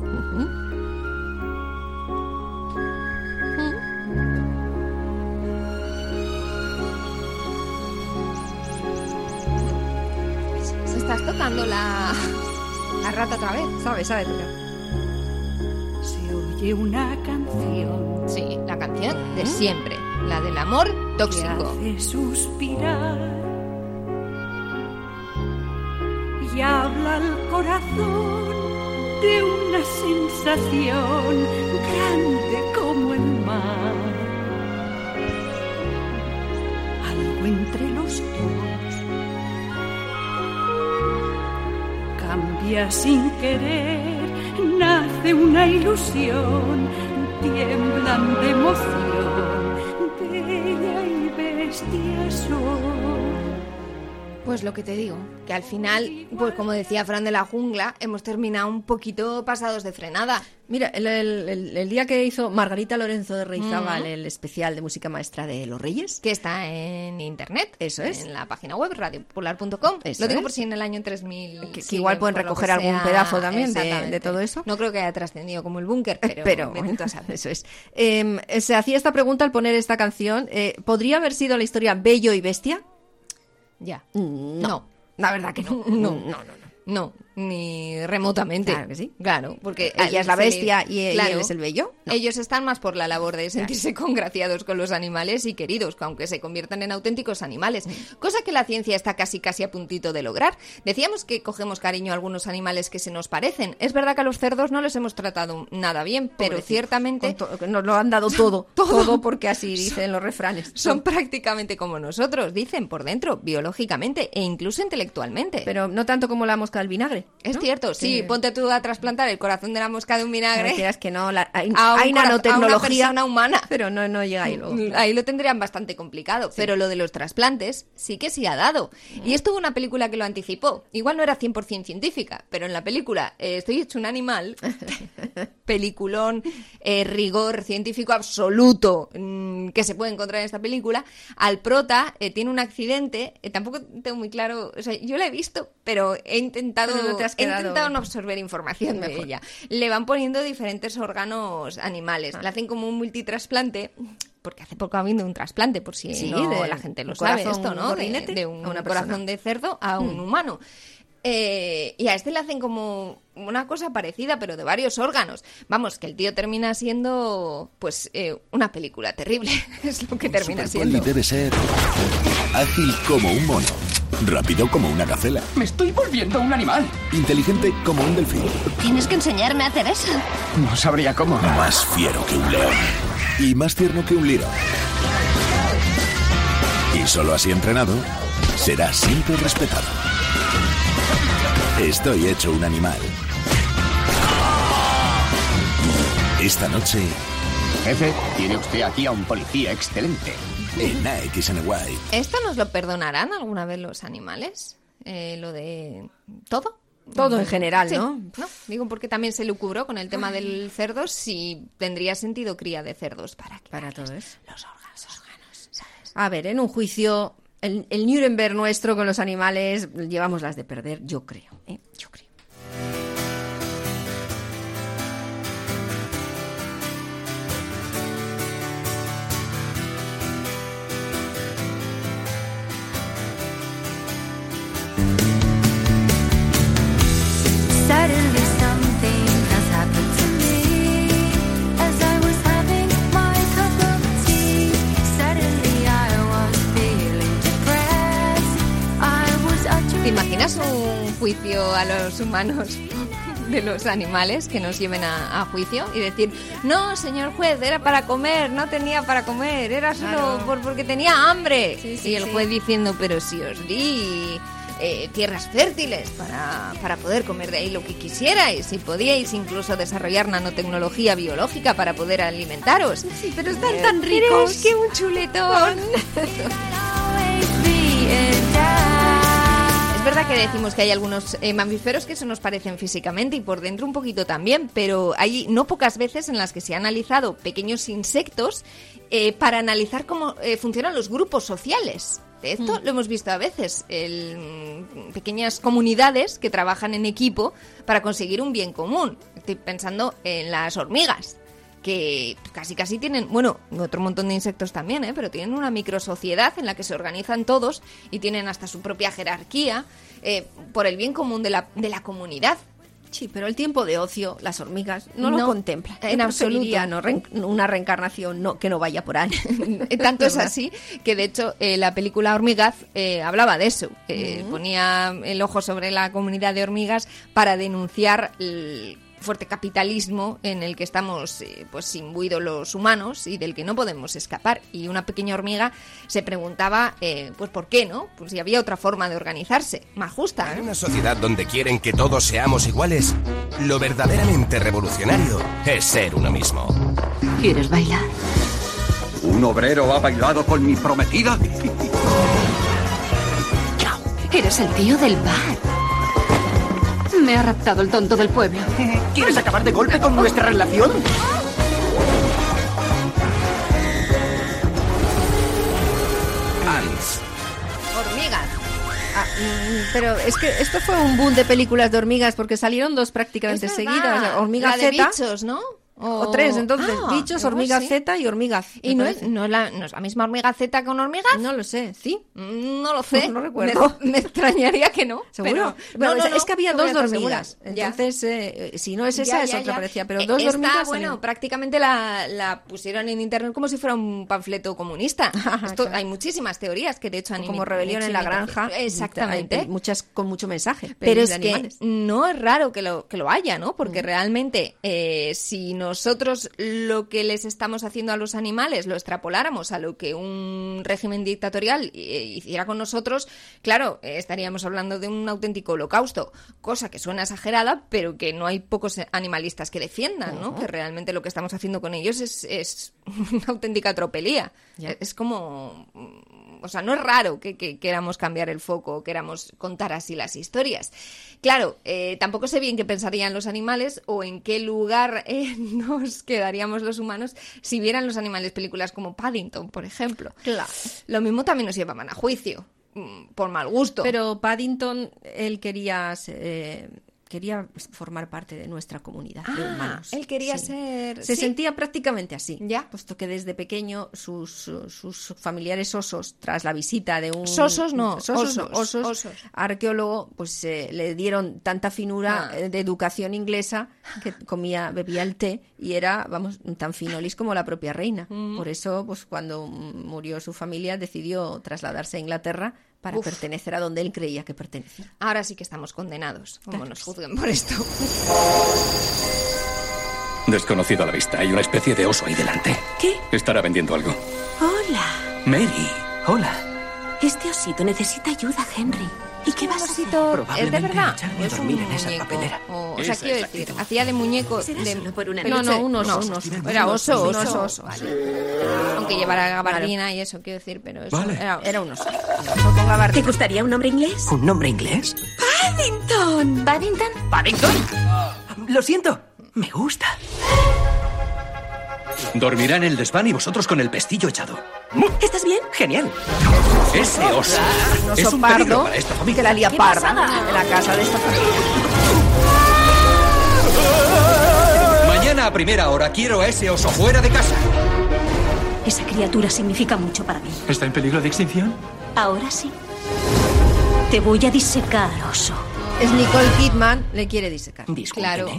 Estás tocando la, la rata otra vez. Sabe, sabe tocar. Se oye una canción Sí, la canción de siempre. La del amor tóxico. que hace suspirar y habla al corazón de una sensación grande como el mar. Algo entre los dos sin querer, nace una ilusión, tiemblan de emoción, bella y bestia son. Pues lo que te digo, que al final, pues como decía Fran de la Jungla, hemos terminado un poquito pasados de frenada. Mira, el, el- el- el día que hizo Margarita Lorenzo de Reizábal Ujú. el especial de música maestra de Los Reyes. Que está en internet. Eso es. En la página web radiopopular.com. Lo digo es. por si en el año 3000. Que- igual pueden recoger algún sea. pedazo también de- todo eso. No creo que haya trascendido como el búnker, pero, eso es. Eh, se hacía esta pregunta al poner esta canción. eh, ¿Podría haber sido la historia Bello y Bestia? Ya. Mm, No. No. La verdad que no. No. no, no, no. No, ni remotamente. Claro que sí. Claro, porque Ella es la le- bestia y, claro, él es el bello. No. Ellos están más por la labor de sentirse congraciados con los animales y queridos, que aunque se conviertan en auténticos animales, cosa que la ciencia está casi casi a puntito de lograr. Decíamos que cogemos cariño a algunos animales que se nos parecen. Es verdad que a los cerdos no les hemos tratado nada bien, pero ciertamente nos lo han dado todo, todo, porque así dicen los refranes. son prácticamente como nosotros, dicen por dentro, biológicamente e incluso intelectualmente. Pero no tanto como la mosca del vinagre. Es ¿no? cierto, sí, Sí. ponte tú a trasplantar el corazón de la mosca de un No vinagre. quieras que no, la- hay, a un hay nanotecnología, a una persona humana. pero no, no llega ahí luego. Ahí lo tendrían bastante complicado, pero lo de los trasplantes sí que sí ha dado. Y esto hubo una película que lo anticipó. Igual no era 100% científica, pero en la película eh, Estoy hecho un animal, peliculón, eh, rigor científico absoluto mm, que se puede encontrar en esta película, al prota eh, tiene un accidente, eh, tampoco tengo muy claro, o sea, yo la he visto, pero he intentado, Pero no te has he intentado no absorber información de Mejor. ella. Le van poniendo diferentes órganos animales, Ah. le hacen como un multitrasplante. Porque hace poco ha habido un trasplante, por si Sí, no de- la gente lo sabe corazón, esto, un ¿no? De, de un una corazón de cerdo a un Mm. humano. Eh, y a este le hacen como una cosa parecida, pero de varios órganos. Vamos, que el tío termina siendo, pues, eh, una película terrible. es lo que termina siendo. debe ser ágil como un mono, rápido como una gacela, Me estoy volviendo un animal. inteligente como un delfín, Tienes que enseñarme a hacer eso. No sabría cómo. más fiero que un león y más tierno que un liro. Y solo así entrenado, será siempre respetado. Estoy hecho un animal. Esta noche Jefe, tiene usted aquí a un policía excelente. En AXNY. ¿Esto nos lo perdonarán alguna vez los animales? Eh, lo de todo. Todo en general, Sí, ¿no? Digo, porque también se lucubró con el tema del cerdo, si tendría sentido cría de cerdos para que Para todo eso. los órganos, órganos, ¿sabes? A ver, en un juicio, el, el Nuremberg nuestro con los animales, llevamos las de perder, yo creo. ¿eh? Yo creo. ¿Te imaginas un juicio a los humanos de los animales que nos lleven a, a juicio y decir, no, señor juez, era para comer, no tenía para comer, era solo Claro. por, porque tenía hambre? Sí, sí, y el sí. juez diciendo, pero si os di eh, tierras fértiles para, para poder comer de ahí lo que quisierais y podíais incluso desarrollar nanotecnología biológica para poder alimentaros. Sí, pero están Eh, tan ricos. que un chuletón. verdad que decimos que hay algunos eh, mamíferos que se nos parecen físicamente y por dentro un poquito también, pero hay no pocas veces en las que se ha analizado pequeños insectos eh, para analizar cómo eh, funcionan los grupos sociales. Esto lo hemos visto a veces, el- mm, pequeñas comunidades que trabajan en equipo para conseguir un bien común. Estoy pensando en las hormigas que casi casi tienen, bueno, otro montón de insectos también, ¿eh? pero tienen una microsociedad en la que se organizan todos y tienen hasta su propia jerarquía eh, por el bien común de la, de la comunidad. Sí, pero el tiempo de ocio, las hormigas, no, No, lo contemplan. en Yo absoluto. no una reencarnación no, que no vaya por ahí. Tanto es así que de hecho eh, la película Hormigaz eh, hablaba de eso, ponía el ojo sobre la comunidad de hormigas para denunciar el fuerte capitalismo en el que estamos eh, pues imbuidos los humanos y del que no podemos escapar y una pequeña hormiga se preguntaba eh, pues por qué no pues si había otra forma de organizarse más justa En ¿eh? una sociedad donde quieren que todos seamos iguales, lo verdaderamente revolucionario es ser uno mismo. ¿Quieres bailar? ¿Un obrero ha bailado con mi prometida? Eres el tío del bar. Me ha raptado el tonto del pueblo. ¿Quieres acabar de golpe con nuestra relación? Ants. Hormigas. Ah, mm, pero es que esto fue un boom de películas de hormigas porque salieron dos prácticamente Es seguidas. Hormiga La de bichos, ¿no? O, tres, entonces. Ah, bichos, hormiga sí. Z y hormiga. ¿Y no es, no, es la, no es la misma hormiga Z con hormigas? No lo sé, ¿sí? Mm, No lo sé. No recuerdo. Me, me extrañaría que no. ¿Seguro? pero- no, no, es, que no, había no dos hormigas. Entonces, eh, si no es esa, Ya, es ya, otra ya. parecía. Pero Eh, dos esta, hormigas. bueno, prácticamente la, la pusieron en internet como si fuera un panfleto comunista. Esto, Hay muchísimas teorías que de hecho han como rebelión en la granja. Exactamente. Hay muchas con mucho mensaje. Pero es que no es raro que lo, que lo haya, ¿no? Mm. Porque realmente eh, si nosotros lo que les estamos haciendo a los animales lo extrapoláramos a lo que un régimen dictatorial eh, hiciera con nosotros, claro, eh, estaríamos hablando de un auténtico holocausto, cosa que suena exagerada, pero que no hay pocos animalistas que defiendan, ¿no? Que realmente lo que estamos haciendo con ellos es, es una auténtica tropelía. Es como o sea, no es raro que, que queramos cambiar el foco o queramos contar así las historias. Claro, eh, tampoco sé bien qué pensarían los animales o en qué lugar eh, nos quedaríamos los humanos si vieran los animales películas como Paddington, por ejemplo. Claro. Lo mismo también nos llevaban a juicio, mm, por mal gusto. Pero Paddington, él quería, eh, quería formar parte de nuestra comunidad de Ah, humanos. él quería Sí. ser... Se sí. sentía prácticamente así, Ya. puesto que desde pequeño sus, sus- familiares osos, tras la visita de un... Sosos no, Sosos no, osos, osos, osos. arqueólogo, pues eh, le dieron tanta finura Ah. eh, de educación inglesa que comía, bebía el té y era, vamos, tan finolis como la propia reina. Mm. Por eso, pues cuando murió su familia, decidió trasladarse a Inglaterra para Uf. pertenecer a donde él creía que pertenecía. Ahora sí que estamos condenados, como Claro nos juzguen por esto. Desconocido a la vista. Hay una especie de oso ahí delante. ¿Qué? Estará vendiendo algo. Hola. Mary. Hola. Este osito necesita ayuda, Henry. ¿Y qué vas a hacer? ¿Es de verdad? ¿O es un dormir en esa papelera. O, sea, quiero decir, hacía de muñeco de por una noche. No, un oso, No, un oso. Era oso, Un oso. oso, Vale. Aunque llevara gabardina y eso, quiero decir, pero eso Vale. era, Era un oso. ¿Te gustaría un nombre inglés? ¿Un nombre inglés? Paddington. ¿Paddington? ¿Paddington? Lo siento. Me gusta. Dormirá en el desván y vosotros con el pestillo echado. ¿Estás bien? Genial. Ese oso es un peligro pardo para esta que familia. la lía ¡Qué parda en la casa de esta familia. Mañana a primera hora quiero a ese oso fuera de casa. Esa criatura significa mucho para mí. ¿Está en peligro de extinción? Ahora sí. Te voy a disecar, oso. Es Nicole Kidman, le quiere disecar. Claro.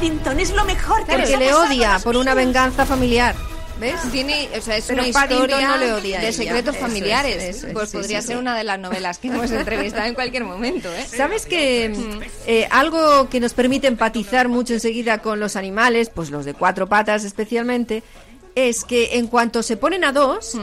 Paddington es lo mejor que le odia por una venganza familiar. ¿Ves? Tiene, o sea, es Pero una Paddington historia no le odia a de ella. secretos Eso es, familiares. eso es, pues sí, podría sí, ser sí. una de las novelas que hemos entrevistado en cualquier momento, ¿eh? ¿Sabes que eh, algo que nos permite empatizar mucho enseguida con los animales, pues los de cuatro patas especialmente, es que en cuanto se ponen a dos,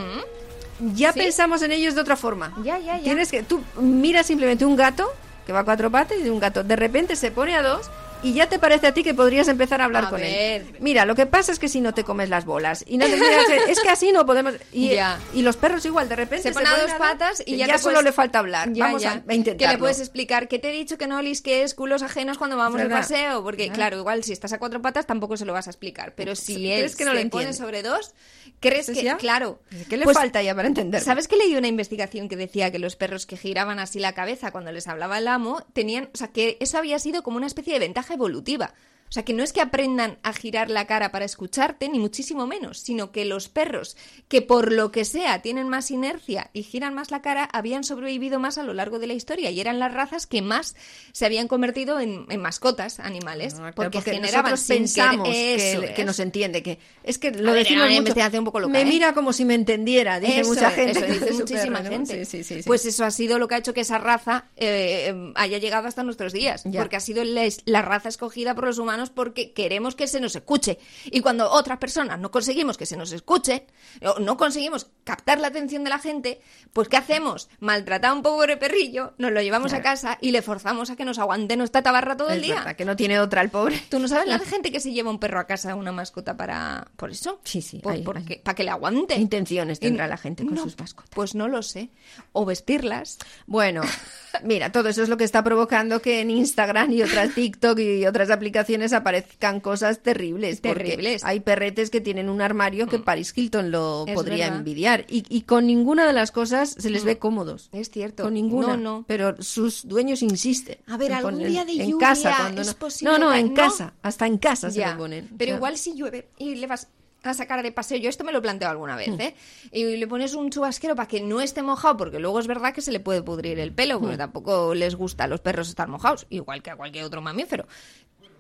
ya ¿Sí? pensamos en ellos de otra forma. Ya, ya, ya. Tienes que tú miras simplemente un gato que va a cuatro patas y un gato de repente se pone a dos y ya te parece a ti que podrías empezar a hablar A con ver. él. Mira, lo que pasa es que si no te comes las bolas y no te miras, es que así no podemos y, Ya. y los perros igual de repente Se a ponen dos dos patas y ya, ya solo puedes- le falta hablar. Ya, Vamos a, a intentarlo. Que le puedes explicar que te he dicho que no lisques culos ajenos cuando vamos de paseo, porque claro, igual si estás a cuatro patas tampoco se lo vas a explicar, pero si él ¿Crees que no lo se pone sobre dos, crees ¿Entonces que ya? claro, ¿Qué le Pues, falta ya para entender? ¿Sabes que leí una investigación que decía que los perros que giraban así la cabeza cuando les hablaba el amo tenían, o sea, que eso había sido como una especie de ventaja evolutiva? O sea, que no es que aprendan a girar la cara para escucharte, ni muchísimo menos, sino que los perros que por lo que sea tienen más inercia y giran más la cara, habían sobrevivido más a lo largo de la historia y eran las razas que más se habían convertido en, en mascotas animales, Ah, claro, porque, porque generaban nosotros sin pensamos que, es. nos entiende, que es que lo A ver, decimos era una mucho. investigación un poco loca, Me ¿eh? mira como si me entendiera, dice Eso, mucha gente. eso dice muchísima gente. Sí, sí, sí, sí. Pues eso ha sido lo que ha hecho que esa raza eh, eh, haya llegado hasta nuestros días. Ya. Porque ha sido la, la raza escogida por los humanos humanos porque queremos que se nos escuche. Y cuando otras personas no conseguimos que se nos escuche, o no conseguimos captar la atención de la gente, pues ¿qué hacemos? Maltratar a un pobre perrillo, nos lo llevamos a casa y le forzamos a que nos aguante nuestra tabarra todo el día. verdad que no tiene otra el pobre. ¿Tú no sabes la gente que se lleva un perro a casa, una mascota para... ¿Por eso? Sí, sí. Hay- porque- hay. para que le aguante. intenciones tendrá Y- la gente con no, sus mascotas? Pues no lo sé. O vestirlas. Bueno, mira, todo eso es lo que está provocando que en Instagram y otras TikTok y otras aplicaciones aparezcan cosas terribles. Terribles. Mm. Hay perretes que tienen un armario que Paris Hilton lo Es podría verdad. envidiar. Y, y con ninguna de las cosas se les ve cómodos. Es cierto. Con ninguna. No, no. Pero sus dueños insisten. A ver, algún día de en lluvia casa, cuando es no. posible No, en ¿no? casa. Hasta en casa se Ya, le ponen. O Pero sea, igual si llueve y le vas a sacar de paseo, yo esto me lo planteo alguna vez, Mm. ¿eh? Y le pones un chubasquero para que no esté mojado, porque luego es verdad que se le puede pudrir el pelo, porque Mm. tampoco les gusta a los perros estar mojados, igual que a cualquier otro mamífero.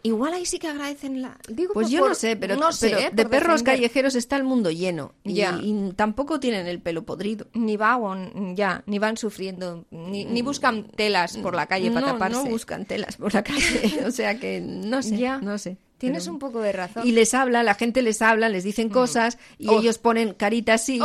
Igual ahí sí que agradecen la... Digo, Pues yo por- no sé, pero, no sé, pero ¿eh? de perros defender. callejeros está el mundo lleno. Y, Ya. y tampoco tienen el pelo podrido. Ni van, ya, ni van sufriendo, ni, ni buscan telas por la calle para no, taparse. No buscan telas por la calle. o sea que no sé, Ya. no sé. Tienes Pero- un poco de razón. Y les habla, la gente les habla, les dicen cosas y Oh. ellos ponen caritas así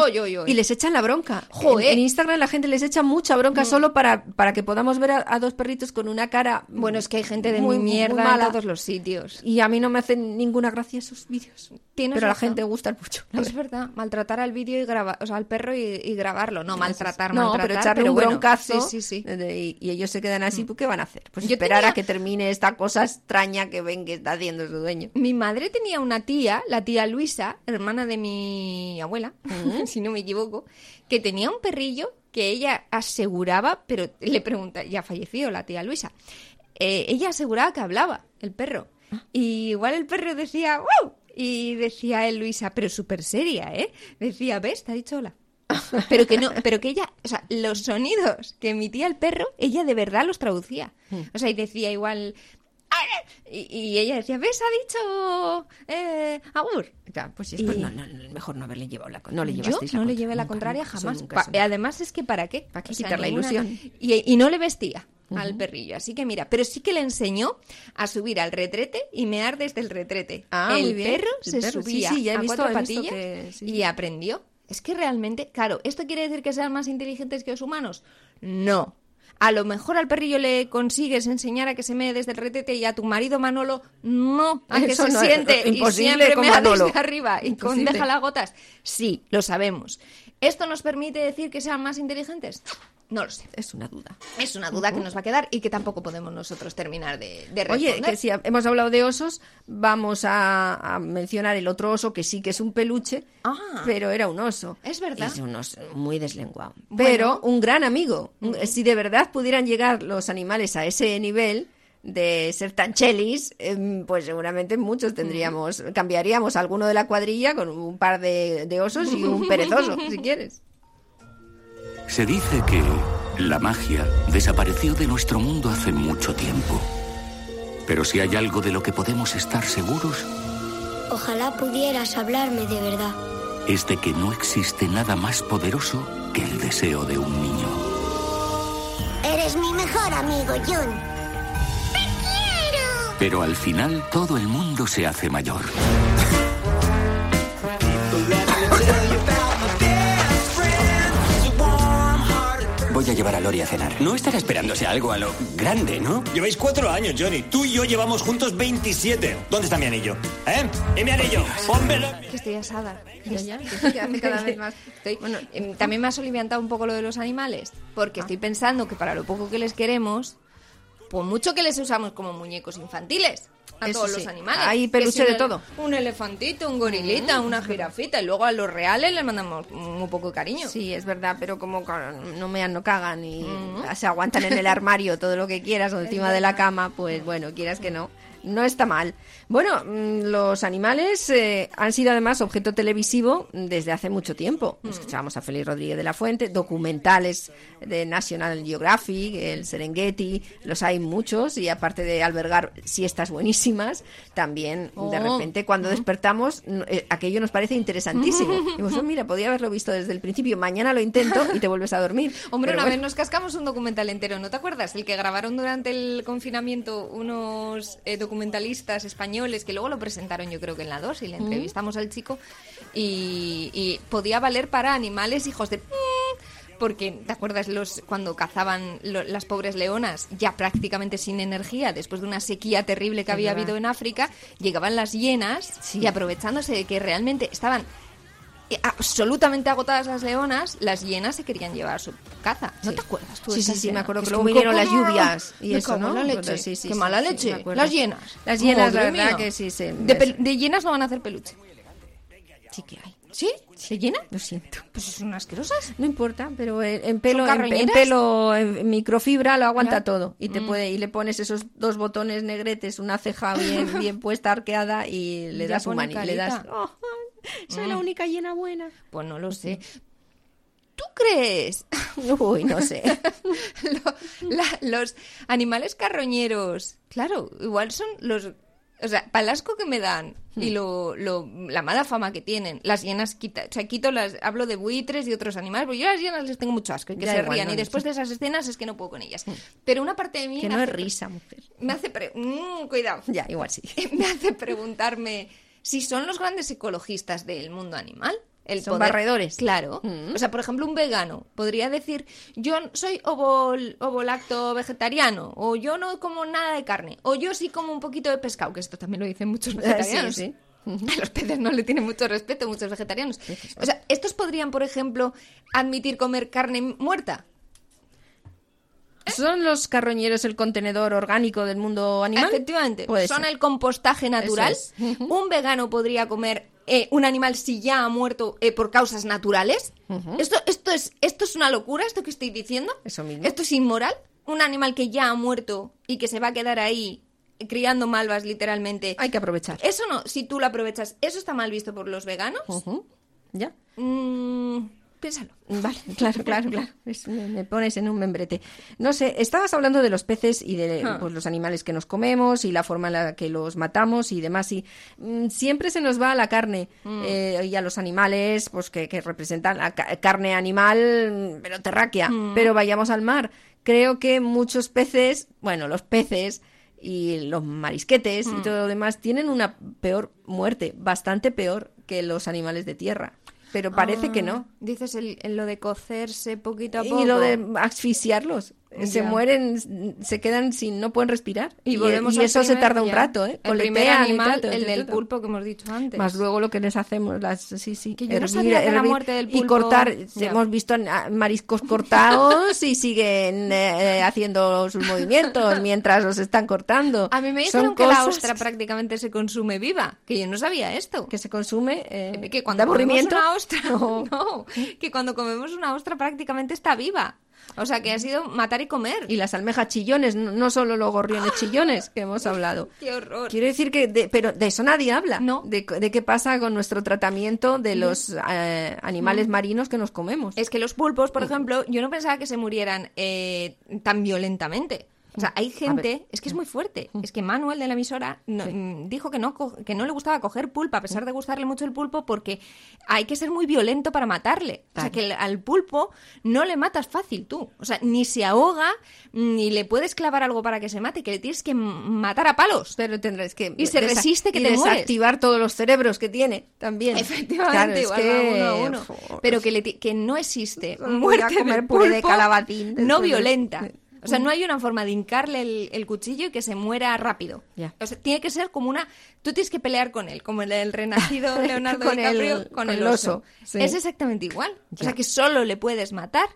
y les echan la bronca. Joder. En, en Instagram la gente les echa mucha bronca solo para, para que podamos ver a, a dos perritos con una cara. Bueno, es que hay gente de muy, mierda mala. en todos los sitios. Y a mí no me hacen ninguna gracia esos vídeos. Tienes Pero a la gente gusta mucho. la Es verdad. verdad, maltratar al vídeo y grabar, o sea, al perro y, y grabarlo, no maltratar, No, maltratar, pero echarle un bueno, broncazo Sí, sí, sí. y, y ellos se quedan así, pues ¿qué van a hacer? Pues Yo esperar tenía- a que termine esta cosa extraña que ven que está haciendo dueño. Mi madre tenía una tía, la tía Luisa, hermana de mi abuela, si no me equivoco, que tenía un perrillo que ella aseguraba, pero le pregunta, ya falleció la tía Luisa, eh, ella aseguraba que hablaba, el perro. Y igual el perro decía, ¡wow! Y decía él, Luisa, pero súper seria, ¿eh? Decía, ¿ves? Te ha dicho hola. Pero que no, pero que ella, o sea, los sonidos que emitía el perro, ella de verdad los traducía. O sea, y decía igual. Y, y ella decía, ¿ves? Ha dicho eh, Agur. Ya, pues Y- pues no, no, no, mejor no haberle llevado la no le Yo no le llevé la contraria jamás. Pa- además es que ¿para qué? ¿Para qué O sea, quitar la ilusión? Y, y no le vestía al perrillo. Así que mira, pero sí que le enseñó a subir al retrete y mear desde el retrete. Ah, el bien. perro El se perro, sí, subía sí, ya he a visto- cuatro he visto patillas que- sí, y aprendió. Es que realmente, claro, ¿esto quiere decir que sean más inteligentes que los humanos? No. A lo mejor al perrillo le consigues enseñar a que se mee desde el retrete y a tu marido Manolo no, a que Eso se no siente y siempre mea Manolo. desde arriba y con deja las gotas. Sí, lo sabemos. ¿Esto nos permite decir que sean más inteligentes? No lo sé. Es una duda. Es una duda que nos va a quedar y que tampoco podemos nosotros terminar de, de Oye, responder. que si hemos hablado de osos, vamos a, a mencionar el otro oso que sí que es un peluche, Ah. pero era un oso. Es verdad. Es un oso muy deslenguado. Bueno. Pero un gran amigo. Si de verdad pudieran llegar los animales a ese nivel de ser tan chelis, em, pues seguramente muchos tendríamos, cambiaríamos alguno de la cuadrilla con un par de, de osos y un perezoso, si quieres. Se dice que la magia desapareció de nuestro mundo hace mucho tiempo. Pero si hay algo de lo que podemos estar seguros, Ojalá pudieras hablarme de verdad. es de que no existe nada más poderoso que el deseo de un niño. Eres mi mejor amigo, Jun. Pero al final todo el mundo se hace mayor. Voy a llevar a Lori a cenar. No estará esperándose algo a lo grande, ¿no? Lleváis cuatro años, Johnny. Tú y yo llevamos juntos 27. ¿Dónde está mi anillo? ¿Eh? ¿Y mi anillo? Pónmelo. Que estoy asada. Ya, ya, que sí, que hace cada vez más. Estoy- em, también me ha soliviantado un poco lo de los animales, porque Ah. estoy pensando que para lo poco que les queremos, por mucho que les usamos como muñecos infantiles a Eso todos sí. los animales. Hay peluche de todo. Un elefantito, un gorilita, una jirafita, y luego a los reales les mandamos un poco de cariño. Sí, es verdad, pero como no mean, no cagan y se aguantan en el armario todo lo que quieras o encima de la cama, pues bueno, quieras que no, no está mal. Bueno, mm, los animales eh, han sido además objeto televisivo desde hace mucho tiempo. Escuchábamos a Félix Rodríguez de la Fuente, documentales de National Geographic, el Serengeti, los hay muchos y aparte de albergar siestas buenísimas, también de Oh. repente cuando despertamos eh, aquello nos parece interesantísimo. Y oh, mira, podía haberlo visto desde el principio, mañana lo intento y te vuelves a dormir. Hombre, Pero una bueno. vez nos cascamos un documental entero, ¿no te acuerdas? El que grabaron durante el confinamiento unos eh, documentalistas españoles que luego lo presentaron yo creo que en la 2 y le Mm. entrevistamos al chico y, y podía valer para animales hijos de... Porque, ¿te acuerdas los cuando cazaban lo- las pobres leonas ya prácticamente sin energía después de una sequía terrible que había habido en África? Llegaban las hienas y aprovechándose de que realmente estaban absolutamente agotadas las leonas, las hienas se querían llevar su caza. ¿No te acuerdas tú Sí, sí, sí, me acuerdo que luego vinieron las lluvias y eso, ¿no? la leche. Entonces, sí, sí, Qué mala leche. las hienas. Las hienas, la verdad que sí se... De, de hienas no van a hacer peluche. Sí que hay. ¿Sí? ¿Se llena? Lo siento. Pues son asquerosas. No importa, pero en, en pelo, ¿Son en, pelo, en microfibra lo aguanta todo. Y te Mm. puede, y le pones esos dos botones negretes, una ceja bien, bien puesta, arqueada, y le das pone humani, le das. "Oh, soy la Mm. única hiena buena. Pues no lo sé. ¿Tú crees? Uy, no sé. Lo- la- los animales carroñeros, claro, igual son los... O sea, para el asco que me dan y Hmm. lo, lo- la mala fama que tienen, las hienas, quita, o sea, quito las, hablo de buitres y otros animales, porque yo a las hienas les tengo mucho asco y que se igual, rían. no, y después de esas escenas es que no puedo con ellas. Pero una parte de mí Que no es risa, mujer. me hace... pre- Mm, cuidado. Ya, igual sí. Me hace preguntarme si son los grandes ecologistas del mundo animal. El Son poder- barredores. Claro. Mm. O sea, por ejemplo, un vegano podría decir, yo soy ovol, ovolacto vegetariano, o yo no como nada de carne, o yo sí como un poquito de pescado, que esto también lo dicen muchos vegetarianos. Sí, A los peces no le tienen mucho respeto, muchos vegetarianos. O sea, estos podrían, por ejemplo, admitir comer carne muerta. ¿Son los carroñeros el contenedor orgánico del mundo animal? Efectivamente, Puede son ser. el compostaje natural. Es. Un vegano podría comer eh, un animal si ya ha muerto eh, por causas naturales. esto, esto, es, esto es una locura, esto que estoy diciendo. Eso mismo. Esto es inmoral. Un animal que ya ha muerto y que se va a quedar ahí criando malvas literalmente. Hay que aprovechar. Eso no, si tú lo aprovechas, ¿eso está mal visto por los veganos? ¿Ya? Mm, piénsalo. Vale, claro, claro, claro. Es- me, me pones en un membrete. No sé, estabas hablando de los peces y de Ah. pues, los animales que nos comemos y la forma en la que los matamos y demás. Y mm, siempre se nos va a la carne Mm. eh, y a los animales pues que, que representan la ca- carne animal, mm, pero terráquea. Mm. Pero vayamos al mar. Creo que muchos peces, bueno, los peces y los marisquetes y todo lo demás tienen una peor muerte, bastante peor que los animales de tierra. Pero parece que Ah, no. Dices el, el lo de cocerse poquito a poco. Y lo de asfixiarlos. Se Ya. mueren, se quedan sin, no pueden respirar. Y, Y, volvemos y al eso se primer- tarda un ya. rato, ¿eh? El primer y animal, el del pulpo que hemos dicho antes. Más luego lo que les hacemos, las, sí, sí. Que yo no sabía que la muerte del Y pulpo- cortar, Ya. hemos visto a- mariscos cortados y siguen eh, eh, haciendo sus movimientos mientras los están cortando. A mí me Son dijeron que la cosas ostra prácticamente se consume viva, que yo no sabía esto. que se consume eh, que cuando comemos una ostra, o- no, que cuando comemos una ostra prácticamente está viva. O sea, que ha sido matar y comer. Y las almejas chillones, no, no solo los gorriones chillones que hemos hablado. Qué horror. Quiero decir que, de- pero de eso nadie habla. De, de qué pasa con nuestro tratamiento de los eh, animales Mm. marinos que nos comemos. Es que los pulpos, por ejemplo, yo no pensaba que se murieran eh, tan violentamente. O sea, hay gente, es que es muy fuerte. Es que Manuel de la emisora no- mm, dijo que no, que no le gustaba coger pulpa, a pesar de gustarle mucho el pulpo, porque hay que ser muy violento para matarle. O sea, que al pulpo no le matas fácil tú. O sea, ni se ahoga, ni le puedes clavar algo para que se mate, que le tienes que matar a palos. Pero tendrás que Y se resiste que y te mueres. desactivar todos los cerebros que tiene también. Efectivamente, Claro, es igual que- va uno a uno. Pero que, le que no existe muerte comer puré de pulpo calabacín no de- violenta. O sea, no hay una forma de hincarle el, el cuchillo y que se muera rápido. O sea, tiene que ser como una... Tú tienes que pelear con él, como el, el renacido Leonardo Con DiCaprio el- con, con el oso. oso, sí. Es exactamente igual. O sea, que solo le puedes matar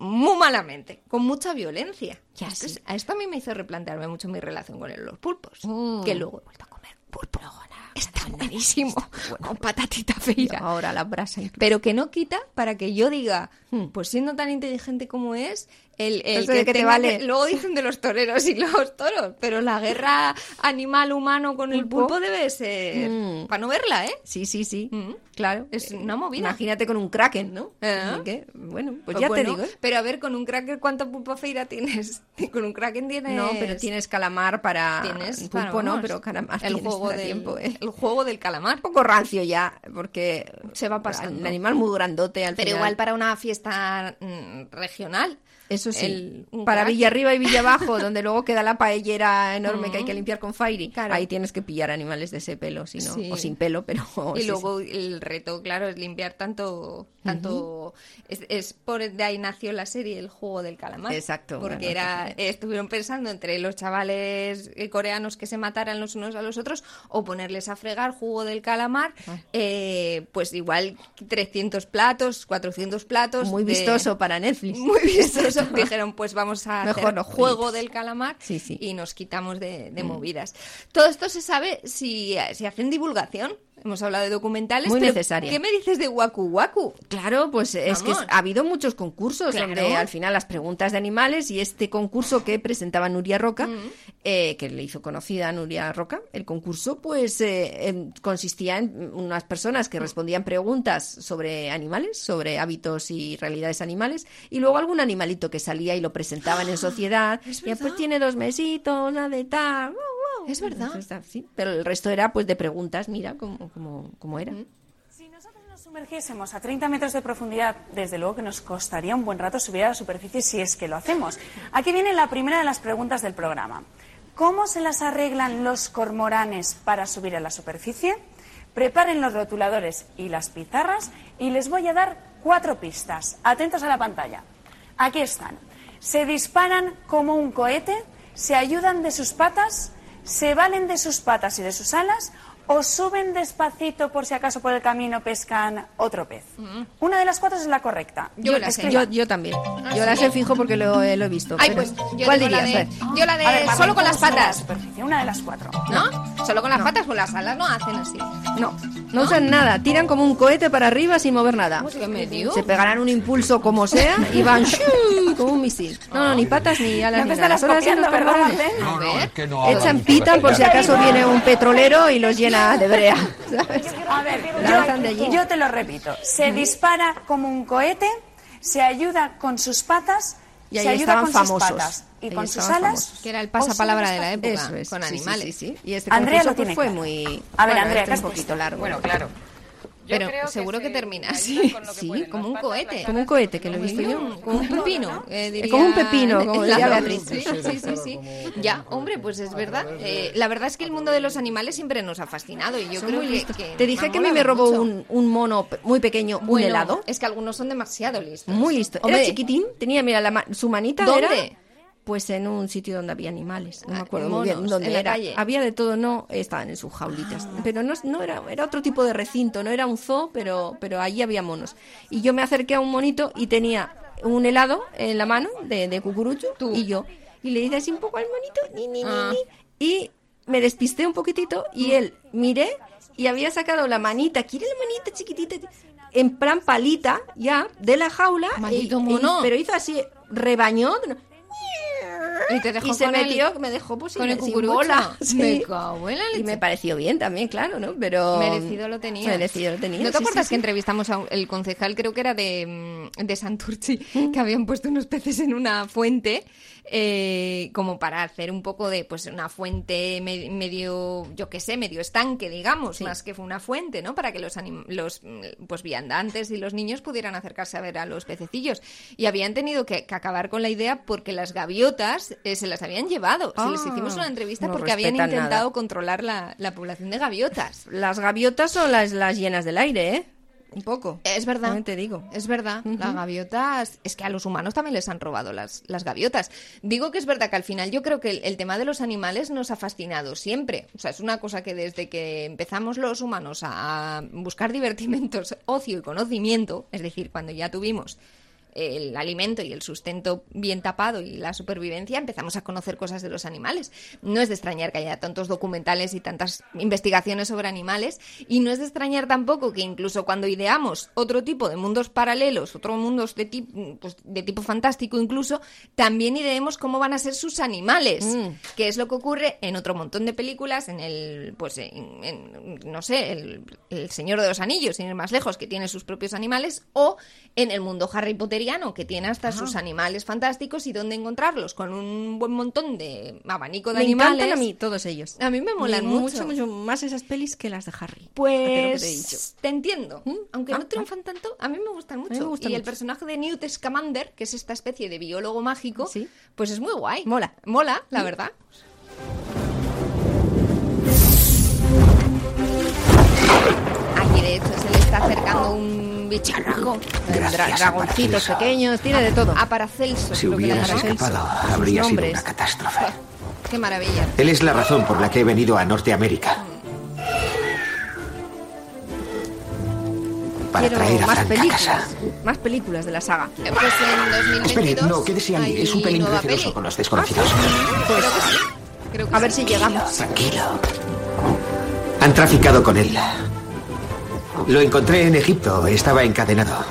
muy malamente, con mucha violencia. Ya, esto, sí. es- a esto a mí me hizo replantearme mucho mi relación con los pulpos, Mm. que luego he vuelto a comer pulpo. Está buenísimo, con patatita feira. Ahora la brasa. Pero que no quita para que yo diga, pues siendo tan inteligente como es, el, el que te tenga vale. Luego dicen de los toreros y los toros, pero la guerra animal-humano con el Pulpo. pulpo debe ser... Mm. Para no verla, ¿eh? Sí, sí, sí. Mm. Claro. Es Eh, una movida. Imagínate con un kraken, ¿no? ¿Eh? Que, bueno, pues Pues ya bueno, te digo. ¿eh? Pero a ver, con un cracker, ¿cuánta pulpa feira tienes? Con un kraken tienes... No, pero tienes calamar para Tienes pulpo, para, no, pero calamar el juego del, tiempo, ¿eh? el juego del calamar. Un poco rancio ya, porque se va pasando. El animal muy grandote al Pero final. igual para una fiesta mm, regional. Eso sí. el- para crack. Villarriba y Villabajo, donde luego queda la paellera enorme que hay que limpiar con Fairy, Claro. ahí tienes que pillar animales de ese pelo, si no, Sí. o sin pelo, pero y sí, luego el reto, claro, es limpiar tanto, tanto es, es por de ahí nació la serie El juego del calamar. Exacto, Porque bueno, era estuvieron pensando entre los chavales eh, coreanos que se mataran los unos a los otros o ponerles a fregar jugo del calamar, Ah. eh, pues igual 300 platos, 400 platos. muy de- vistoso para Netflix. Muy vistoso. Dijeron, pues vamos a Mejor hacer no juego del calamar Sí, sí. y nos quitamos de, de Mm. movidas. Todo esto se sabe si, si hacen divulgación. Hemos hablado de documentales. Muy necesaria. ¿Qué me dices de Waku Waku? Claro, pues es que ha habido muchos concursos Claro. donde al final las preguntas de animales y este concurso que presentaba Nuria Roca, Mm. eh, que le hizo conocida a Nuria Roca, el concurso pues eh, consistía en unas personas que respondían preguntas sobre animales, sobre hábitos y realidades animales, y luego algún animalito que salía y lo presentaban en sociedad. Es ya pues tiene dos mesitos, una de tal. Es verdad. Entonces, está- sí, pero el resto era pues de preguntas, mira cómo, cómo, cómo era. Si nosotros nos sumergiésemos a 30 metros de profundidad, desde luego que nos costaría un buen rato subir a la superficie si es que lo hacemos. Aquí viene la primera de las preguntas del programa. ¿Cómo se las arreglan los cormoranes para subir a la superficie? Preparen los rotuladores y las pizarras y les voy a dar cuatro pistas. Atentos a la pantalla. Aquí están. Se disparan como un cohete, se ayudan de sus patas, se valen de sus patas y de sus alas o suben despacito por si acaso por el camino pescan otro pez. Una de las cuatro es la correcta. Yo la sé. Yo, yo también. Ah, yo sí. la sé fijo porque lo, eh, lo he visto. Ay, pero- pues yo ¿Cuál la dirías? de- A ver. yo la de A ver, Marlene, solo con las ¿cómo sube a la patas. superficie? Una de las cuatro. ¿No? Solo con las patas, con las alas no hacen así. No, no usan nada. Tiran como un cohete para arriba sin mover nada. ¿Qué me dio? Se pegarán un impulso como sea y van como un misil. No, no, ni patas ni alas No ni no Echan pitan por si acaso viene un petrolero y los llena de brea. ¿sabes? A ver, yo, yo te lo repito. Se dispara como un cohete, se ayuda con sus patas, Y ahí se ayuda con famosos. sus patas y Ahí con sus alas. famosos. Que era el pasapalabra de la época Eso es, con sí, sí, animales. sí, sí. Y este Andrea lo tiene pues, fue claro. muy... A ver, bueno, Andrea, este ¿qué has un poquito largo. Bueno, claro. Yo Pero creo que seguro que, se termina así. que Sí, pueden, como un patas, cohete. Como un cohete, que lo he visto yo. Como un pepino. eh, diría- Como un pepino, como diría Beatriz. Sí, sí, sí, sí. Ya, hombre, pues es verdad. Eh, la verdad es que el mundo de los animales siempre nos ha fascinado y yo Son creo que, listos. que Te dije que a mí me robó un, un mono muy pequeño, un Bueno, helado. Es que algunos son demasiado listos. Muy listo. Hombre, Era chiquitín, tenía, mira, la ma- su manita ¿Dónde? era... Pues en un sitio donde había animales, no me Ah, acuerdo muy bien monos, dónde en la era. calle. Había de todo, no, estaban en sus jaulitas. Pero no, no era, era otro tipo de recinto, no era un zoo, pero, pero allí había monos. Y yo me acerqué a un monito y tenía un helado en la mano de, de cucurucho y yo. Y le hice así un poco al monito, ni, ni, ni, Ah. ni, y me despisté un poquitito y él miré y había sacado la manita, ¿quiere la manita chiquitita? En plan palita, ya, de la jaula. Maldito y- y- pero hizo así, rebañó. Y te dejó y se con el- metió, me dejó pues, con sin- el sin bola. Me cago en la Y me pareció bien también, claro, ¿no? Pero... Merecido lo tenía. Merecido lo tenía, ¿No te sí, acuerdas sí, que sí. entrevistamos a un- el concejal, creo que era de, mm, de Santurchi, que habían puesto unos peces en una fuente, eh, como para hacer un poco de, pues, una fuente me- medio, yo qué sé, medio estanque, digamos, más que fue una fuente, ¿no? Para que los, los pues, viandantes y los niños pudieran acercarse a ver a los pececillos. Y habían tenido que, que acabar con la idea porque las gaviotas eh, se las habían llevado. Se les Ah, hicimos una entrevista no porque habían nada. intentado controlar la, la población de gaviotas. Las gaviotas son las, las llenas del aire, ¿eh? Un poco. Es verdad. También te digo. Es verdad, las gaviotas, es que a los humanos también les han robado las, las gaviotas. Digo que es verdad que al final yo creo que el, el tema de los animales nos ha fascinado siempre. O sea, es una cosa que desde que empezamos los humanos a, a buscar divertimentos, ocio y conocimiento, es decir, cuando ya tuvimos el alimento y el sustento bien tapado y la supervivencia, empezamos a conocer cosas de los animales. No es de extrañar que haya tantos documentales y tantas investigaciones sobre animales y no es de extrañar tampoco que incluso cuando ideamos otro tipo de mundos paralelos, otros mundos de, tipo pues, de tipo fantástico incluso, también ideemos cómo van a ser sus animales, que es lo que ocurre en otro montón de películas, en el, pues, en, en, no sé, el, el Señor de los Anillos, sin ir más lejos, que tiene sus propios animales, o en el mundo Harry Potter victoriano que tiene hasta sus animales fantásticos y dónde encontrarlos con un buen montón de abanico de Me animales. encantan a mí todos ellos. A mí me molan Y mucho. mucho, mucho más esas pelis que las de Harry. Que te he dicho. Pues te entiendo. Aunque Ah, no triunfan tanto, a mí me gustan mucho. me gustan y el personaje de Newt Scamander, que es esta especie de biólogo mágico, pues es muy guay. Mola. Mola, la verdad. Aquí de hecho se le está acercando un bicharraco. Dra- dragoncitos pequeños, tiene de todo. A Paracelso. Si hubieras escapado, habría sido una catástrofe. Qué maravilla. Él es la razón por la que he venido a Norteamérica. Para Quiero traer a más Frank a películas. casa. Más películas de la saga. Pues en 2022 Espere, no, quédese ahí. Es un pelín receloso peli. con los desconocidos. Creo que sí. Creo que A ver sí. si llegamos. Tranquilo. Han traficado con él. Lo encontré en Egipto. Estaba encadenado.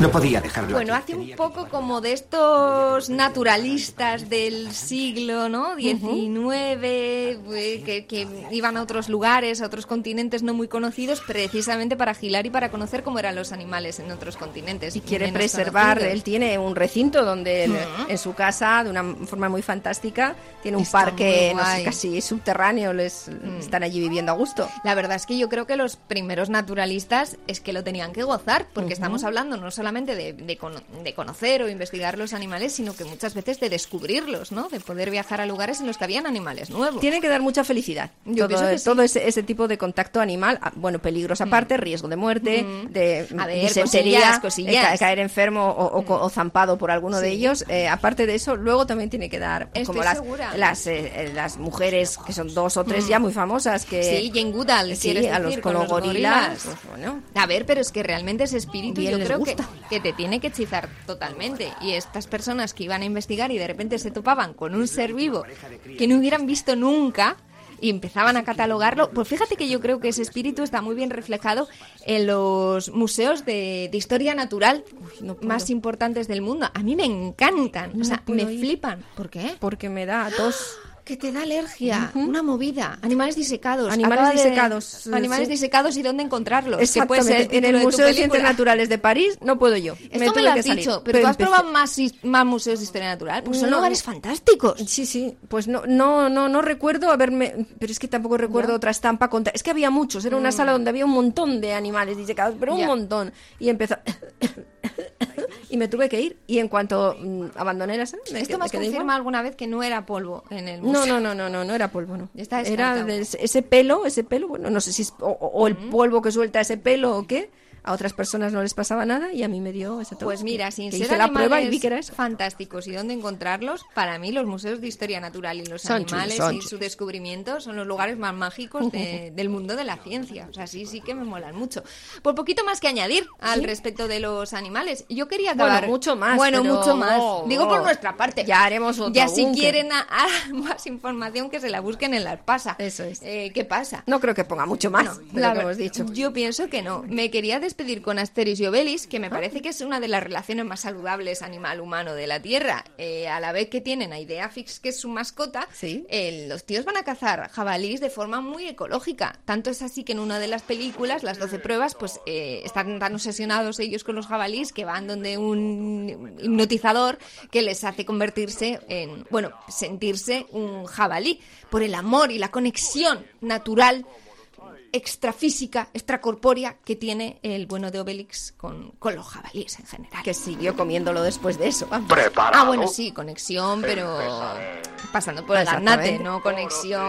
No podía dejarlo. Bueno, hace un poco como de estos naturalistas del siglo ¿no? XIX, eh, que, que iban a otros lugares, a otros continentes no muy conocidos, precisamente para agilar y para conocer cómo eran los animales en otros continentes. Y quiere preservar, conocidos. él tiene un recinto donde él, Ujú. en su casa, de una forma muy fantástica, tiene un Está parque no sé. Mm. casi subterráneo, les están allí viviendo a gusto. La verdad es que yo creo que los primeros naturalistas es que lo tenían que gozar, porque estamos hablando no solamente de, de de conocer o investigar los animales, sino que muchas veces de descubrirlos, ¿no? De poder viajar a lugares en los que habían animales nuevos. Tiene que dar mucha felicidad. Yo todo que sí. todo ese, ese tipo de contacto animal, ah, bueno, peligros aparte, riesgo de muerte, Mm. de A ver, disentería, cosillas, cosillas. eh, ca- caer enfermo o, o zampado por alguno de ellos. eh, aparte de eso, luego también tiene que dar, Estoy como las, las, eh, eh, las mujeres, que son dos o tres Mm. ya muy famosas, que... Sí, Jane Goodall, Sí, a los, decir, con con los los gorilas. gorilas. pues, bueno, A ver, pero es que realmente ese espíritu Bien yo creo que, gusta. Que te tiene que hechizar totalmente. Y estas personas que iban a investigar y de repente se topaban con un ser vivo que no hubieran visto nunca y empezaban a catalogarlo, pues fíjate que yo creo que ese espíritu está muy bien reflejado en los museos de, de historia natural más importantes del mundo. A mí me encantan, o sea, me ir. flipan. ¿Por qué? porque me da tos. Que te da alergia, una movida. Animales disecados. Animales de- disecados, Animales sí. disecados y dónde encontrarlos. que puede ser Exactamente. En el Museo de Ciencias. Naturales de París no puedo yo. Esto me, lo has dicho, pero tú has probado más, más museos de historia natural. Pues son lugares fantásticos. Sí, sí, pues no, no, no, no recuerdo haberme, pero es que tampoco recuerdo otra estampa contra, es que había muchos, era una Mm. sala donde había un montón de animales disecados, pero un montón, y empezó, y me tuve que ir, y en cuanto mm, abandoné la sala, me, Esto me me quedé igual. alguna vez que no era polvo en el museo. No, no, no, no, no era polvo, no. Está Era de ese ese pelo, ese pelo, bueno, no sé si es o el polvo que suelta ese pelo o qué. A otras personas no les pasaba nada y a mí me dio tos. Pues mira, sin que ser hice la prueba y vi que era eso. fantásticos y dónde encontrarlos, para mí los museos de historia natural y los Son animales chulos, y su descubrimiento son los lugares más mágicos de- del mundo de la ciencia. O sea, sí, sí que me molan mucho. Por poquito más que añadir al ¿Sí? respecto de los animales. Yo quería Bueno, acabar... mucho más, Bueno, pero- mucho más. oh, Digo por nuestra parte. Ya haremos otro Ya si quieren a- a- más información que se la busquen en la pasa. Eso es. Eh, ¿Qué pasa? No creo que ponga mucho más No, de lo que hemos dicho. Yo pienso que no. Me quería despedir con Asteris y Obelis, que me parece que es una de las relaciones más saludables animal-humano de la Tierra. Eh, a la vez que tienen a Ideafix, que es su mascota, eh, los tíos van a cazar jabalís de forma muy ecológica. Tanto es así que en una de las películas, las 12 pruebas, pues eh, están tan obsesionados ellos con los jabalís que van donde un hipnotizador que les hace convertirse en, bueno, sentirse un jabalí por el amor y la conexión natural extrafísica, extracorpórea que tiene el bueno de Obelix con, con los jabalíes en general. Que siguió comiéndolo después de eso. vamos. Ah, bueno, sí, conexión, pero pasando por el garnate, no conexión.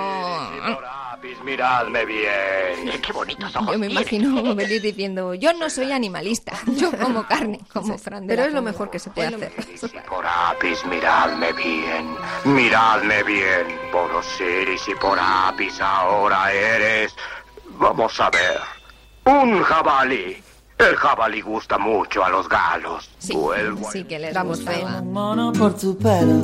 Miradme bien. Qué bonitos ojos Yo me imagino Obelix diciendo, yo no soy animalista, yo como carne, como Fran Pero es lo Jungla". mejor que se puede hacer. Porapis, miradme bien. Miradme bien. Por Osiris y por Apis ahora eres. Vamos a ver. Un jabalí. El jabalí gusta mucho a los galos. Sí que les Damos gusta. fe. Mono por tu pelo.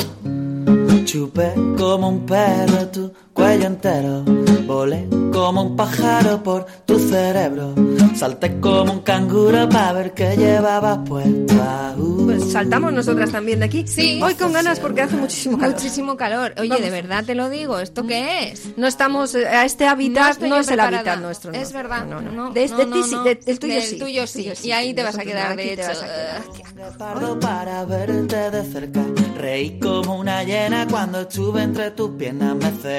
Chupé como un perro tu cuello entero. Volé como un pájaro por tu cerebro. Salté como un canguro para ver qué llevabas puesta. Uh. Pues saltamos nosotras también de aquí. Sí. Hoy con ganas porque hace muchísimo calor. Muchísimo calor. Oye, Vamos. de verdad te lo digo, ¿esto qué es? No estamos eh, a este hábitat, no, yo es el preparada. hábitat nuestro. no. Es verdad. No, no, no. De, no, de no, ti sí, no. de- el tuyo Del sí. tuyo sí. Tuyo sí. Y ahí te vas a quedar, de hecho. Pardo para verte de cerca. Reí como una hiena cuando estuve entre tus piernas. Me